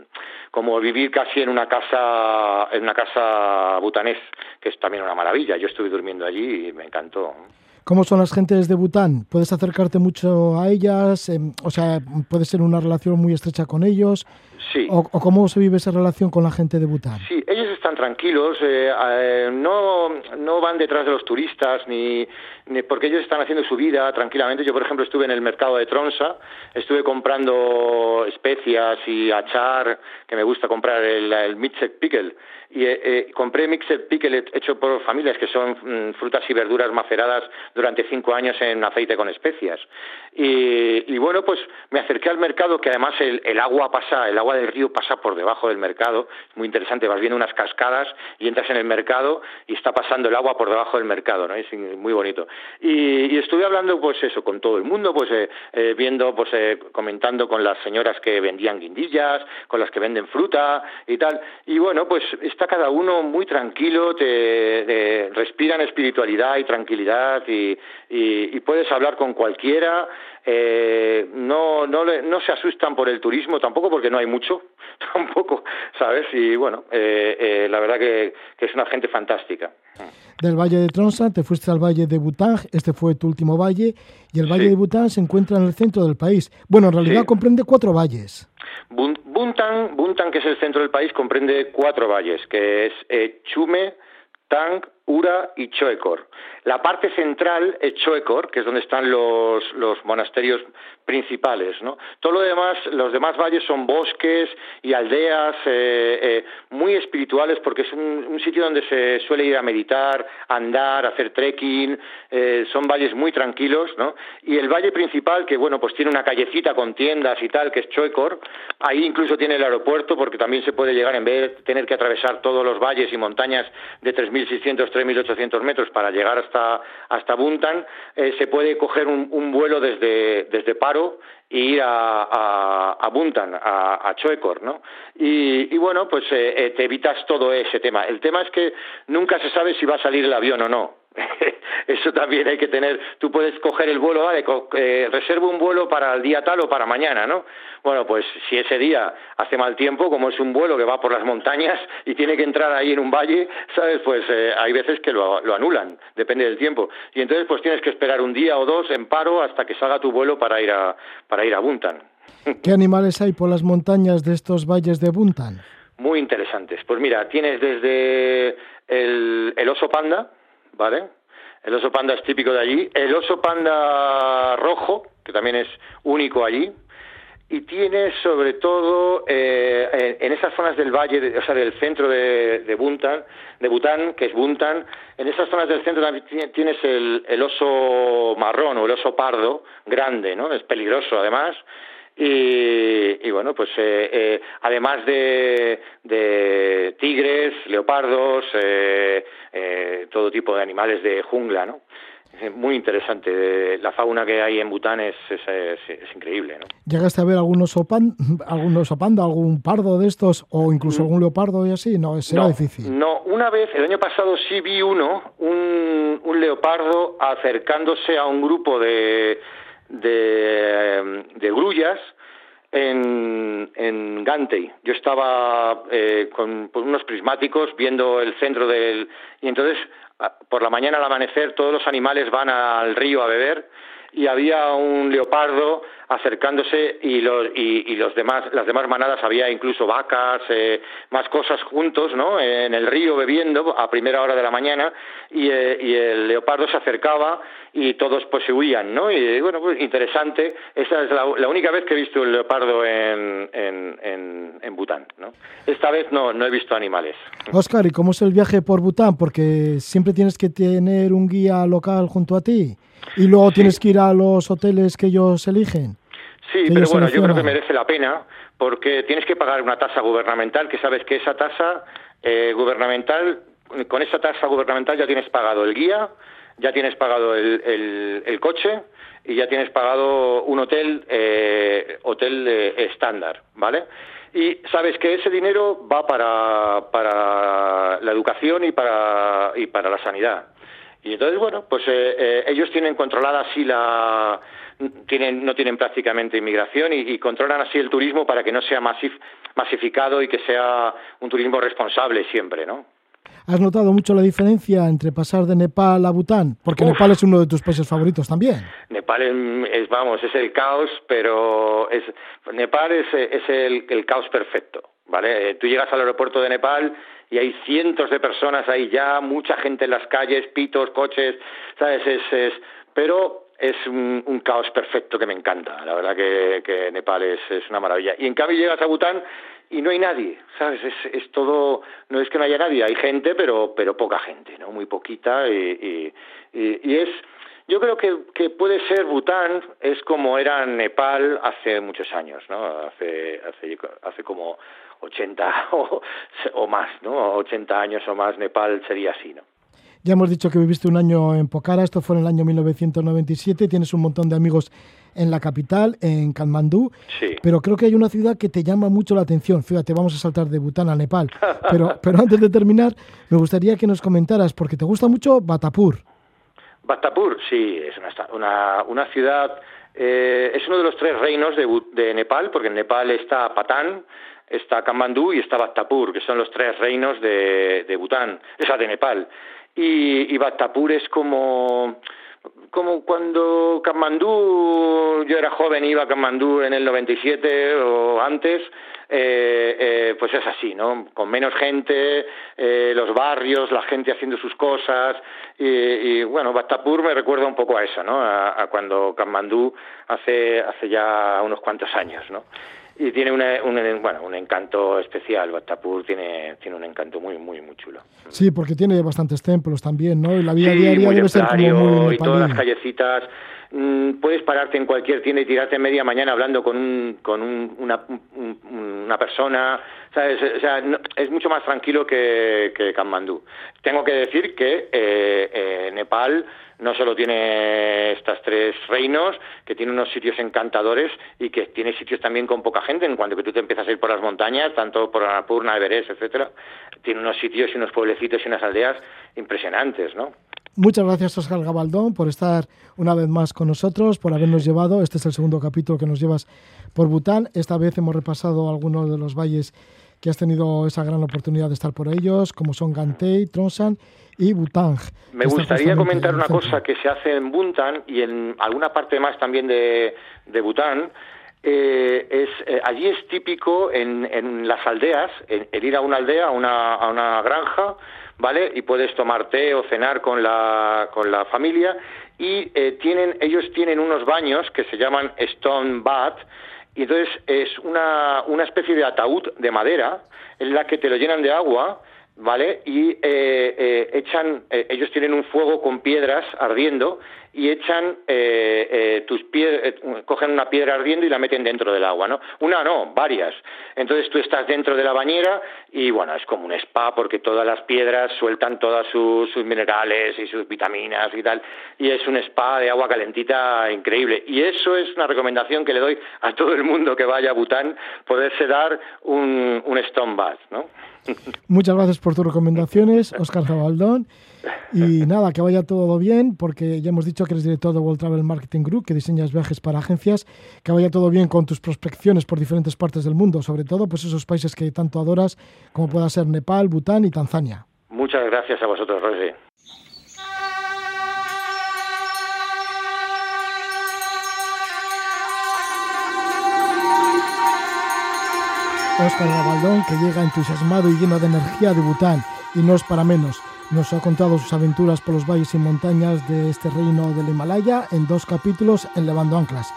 como vivir casi en una casa, en una casa butanés, que es también una maravilla. Yo estuve durmiendo allí y me encantó. ¿Cómo son las gentes de Bután? ¿Puedes acercarte mucho a ellas? Em, o sea, ¿puede ser una relación muy estrecha con ellos? Sí. ¿O, o cómo se vive esa relación con la gente de Bután? Sí, ellos están tranquilos, eh, eh, no, no van detrás de los turistas, ni, ni porque ellos están haciendo su vida tranquilamente. Yo, por ejemplo, estuve en el mercado de Tronsa, estuve comprando especias y achar, que me gusta comprar el, el mixed pickle, y eh, compré mixed pickle hecho por familias que son mm, frutas y verduras maceradas durante cinco años en aceite con especias. Y, y bueno, pues me acerqué al mercado, que además el, el agua pasa, el agua del río pasa por debajo del mercado, es muy interesante, vas viendo unas cascadas y entras en el mercado y está pasando el agua por debajo del mercado, ¿no? Es muy bonito. Y, estuve hablando, pues eso, con todo el mundo, pues eh, eh, viendo, pues eh, comentando con las señoras que vendían guindillas, con las que venden fruta y tal. Y bueno, pues está cada uno muy tranquilo, te, te respiran espiritualidad y tranquilidad y puedes hablar con cualquiera. Eh, no, no, le- no se asustan por el turismo, tampoco porque no hay mucho, tampoco, ¿sabes? Y bueno, eh, eh, la verdad que, que es una gente fantástica. Del Valle de Tronsa te fuiste al Valle de Bután, este fue tu último valle, y el Valle de Bután se encuentra en el centro del país. Bueno, en realidad Sí. comprende cuatro valles. Bun- Buntan, Buntan, que es el centro del país, comprende cuatro valles, que es Chume, Tang, Ura y Choekor. La parte central es Choekor, que es donde están los, monasterios principales. ¿no? Todo lo demás, los demás valles son bosques y aldeas eh, eh, muy espirituales porque es un, sitio donde se suele ir a meditar, andar, hacer trekking. eh, son valles muy tranquilos, ¿no? Y el valle principal, que bueno, pues tiene una callecita con tiendas y tal, que es Choekor. Ahí incluso tiene el aeropuerto porque también se puede llegar en vez de tener que atravesar todos los valles y montañas de 3.600, 3.800 metros para llegar hasta hasta Buntan, eh, se puede coger un, vuelo desde desde Paro e ir a, a, Buntan, a, Choekor, ¿no? Y, y bueno, pues eh, eh, te evitas todo ese tema. El tema es que nunca se sabe si va a salir el avión o no. Eso también hay que tener. Tú puedes coger el vuelo, vale, co- eh, reservo un vuelo para el día tal o para mañana, ¿no? Bueno, pues si ese día hace mal tiempo, como es un vuelo que va por las montañas y tiene que entrar ahí en un valle, ¿sabes? Pues eh, hay veces que lo, lo anulan, depende del tiempo. Y entonces pues tienes que esperar un día o dos en paro hasta que salga tu vuelo para ir a, para ir a Buntan. ¿Qué animales hay por las montañas de estos valles de Buntan? Muy interesantes. Pues mira, tienes desde el, el oso panda, ¿vale? El oso panda es típico de allí. El oso panda rojo, que también es único allí. Y tienes sobre todo eh, en, esas zonas del valle, o sea, del centro de, de Buntan, de Bután, que es Buntan, en esas zonas del centro también ti- tienes el, el oso marrón o el oso pardo, grande, ¿no? Es peligroso además. Y, y bueno, pues eh, eh, además de, de tigres, leopardos, eh, eh, todo tipo de animales de jungla, ¿no? Muy interesante. La fauna que hay en Bután es, es, es- es increíble, ¿no? ¿Llegaste a ver algún oso, pan, algún oso panda, algún pardo de estos o incluso algún leopardo y así? No, será no, difícil. No, una vez, el año pasado sí vi uno, un, un leopardo acercándose a un grupo de, de, grullas en, en Gantey. Yo estaba eh, con, unos prismáticos viendo el centro del... Y entonces, por la mañana al amanecer, todos los animales van al río a beber y había un leopardo acercándose y los y, los demás las demás manadas había incluso vacas eh, más cosas juntos no en el río bebiendo a primera hora de la mañana y, eh, y el leopardo se acercaba y todos pues se huían no y bueno pues interesante. Esa es la, la única vez que he visto un leopardo en en, en, en Bután no esta vez no no he visto animales. Oscar, ¿y cómo es el viaje por Bután? Porque siempre tienes que tener un guía local junto a ti y luego tienes que ir a los hoteles que ellos eligen. Sí, pero bueno, yo creo que merece la pena porque tienes que pagar una tasa gubernamental, que sabes que esa tasa eh, gubernamental, con esa tasa gubernamental ya tienes pagado el guía, ya tienes pagado el, el- el coche y ya tienes pagado un hotel, eh, hotel eh, estándar, ¿vale? Y sabes que ese dinero va para, para la educación y para, y para la sanidad. Y entonces, bueno, pues eh, eh, ellos tienen controlada así la... Tienen, no tienen prácticamente inmigración y, y controlan así el turismo para que no sea masif- masificado y que sea un turismo responsable siempre, ¿no? ¿Has notado mucho la diferencia entre pasar de Nepal a Bután? Porque Uf. Nepal es uno de tus países favoritos también. Nepal es, es, vamos, es el caos, pero es, Nepal es, es el, el caos perfecto, ¿vale? Eh, Tú llegas al aeropuerto de Nepal y hay cientos de personas ahí ya, mucha gente en las calles, pitos, coches, ¿sabes? Es, es, pero es un, caos perfecto que me encanta. La verdad que, que Nepal es, es una maravilla. Y en cambio llegas a Bután y no hay nadie, ¿sabes? Es, es todo, no es que no haya nadie, hay gente, pero, pero poca gente, ¿no? Muy poquita y, y, y, y es, yo creo que, que puede ser Bután, es como era Nepal hace muchos años, ¿no? Hace, hace, hace como 80 o, o más, ¿no? 80 años o más Nepal sería así, ¿no? Ya hemos dicho que viviste un año en Pokhara, esto fue en el año 1997, tienes un montón de amigos en la capital, en Katmandú, Sí. pero creo que hay una ciudad que te llama mucho la atención. Fíjate, vamos a saltar de Bután a Nepal. Pero, pero antes de terminar, me gustaría que nos comentaras, porque te gusta mucho Batapur. Bhaktapur, sí, es una, una, una ciudad, eh, es uno de los tres reinos de, de Nepal, porque en Nepal está Patán, está Kamandú y está Bhaktapur, que son los tres reinos de, de Bután, esa de Nepal. Y, y Bhaktapur es como, como cuando Kamandú, yo era joven, iba a Kamandú en el 97 o antes, eh, eh, pues es así, ¿no? Con menos gente, eh, los barrios, la gente haciendo sus cosas, y, bueno, Bhaktapur me recuerda un poco a eso, ¿no? A, a cuando Kamandú hace, hace ya unos cuantos años, ¿no? Y tiene una- un, bueno, un encanto especial, Bhaktapur tiene, tiene un encanto muy, muy, muy chulo. Sí, porque tiene bastantes templos también, ¿no? Y la vida Sí, diaria debe ser como muy y todas las callecitas. mm, puedes pararte en cualquier tienda y tirarte media mañana hablando con un, con un- una, un- una persona, es mucho más tranquilo que, que. Tengo que decir que eh, eh, Nepal no solo tiene estas tres reinos, que tiene unos sitios encantadores y que tiene sitios también con poca gente, en cuanto que tú te empiezas a ir por las montañas, tanto por Annapurna, Everest, etcétera, tiene unos sitios y unos pueblecitos y unas aldeas impresionantes, ¿no? Muchas gracias, Oscar Gabaldón, por estar una vez más con nosotros, por habernos llevado. Este es el segundo capítulo que nos llevas por Bután. Esta vez hemos repasado algunos de los valles que has tenido esa gran oportunidad de estar por ellos, como son Gantei, Tronsan y Butang. Me gustaría comentar una cosa que se hace en Bután y en alguna parte más también de, de Bután. eh, es, eh, allí es típico en, en las aldeas el ir a una aldea, a una, a una granja, ¿vale? Y puedes tomar té o cenar con la, con la familia y eh, tienen, ellos tienen unos baños que se llaman Stone Bath y entonces es una, una especie de ataúd de madera en la que te lo llenan de agua, ¿vale? Y eh, eh, echan, eh, ellos tienen un fuego con piedras ardiendo y echan eh, eh, tus piedras, cogen una piedra ardiendo y la meten dentro del agua, ¿no? Una no, varias. Entonces tú estás dentro de la bañera y bueno, es como un spa porque todas las piedras sueltan todas sus, sus minerales y sus vitaminas y tal. Y es un spa de agua calentita increíble. Y eso es una recomendación que le doy a todo el mundo que vaya a Bután, poderse dar un, un stone bath, ¿no? Muchas gracias por tus recomendaciones, Oscar Gabaldón. Y nada, que vaya todo bien, porque ya hemos dicho que eres director de World Travel Marketing Group, que diseñas viajes para agencias. Que vaya todo bien con tus prospecciones por diferentes partes del mundo, sobre todo pues esos países que tanto adoras, como pueda ser Nepal, Bután y Tanzania. Muchas gracias a vosotros, Rosy. Oscar Gabaldón, que llega entusiasmado y lleno de energía de Bután, y no es para menos. Nos ha contado sus aventuras por los valles y montañas de este reino del Himalaya en dos capítulos en Levando Anclas.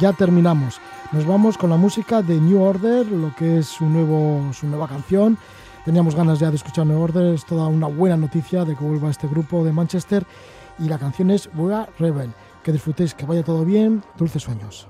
Ya terminamos. Nos vamos con la música de New Order, lo que es su, nuevo, su nueva canción. Teníamos ganas ya de escuchar New Order, es toda una buena noticia de que vuelva este grupo de Manchester. Y la canción es We Are Rebel. Que disfrutéis, que vaya todo bien, dulces sueños.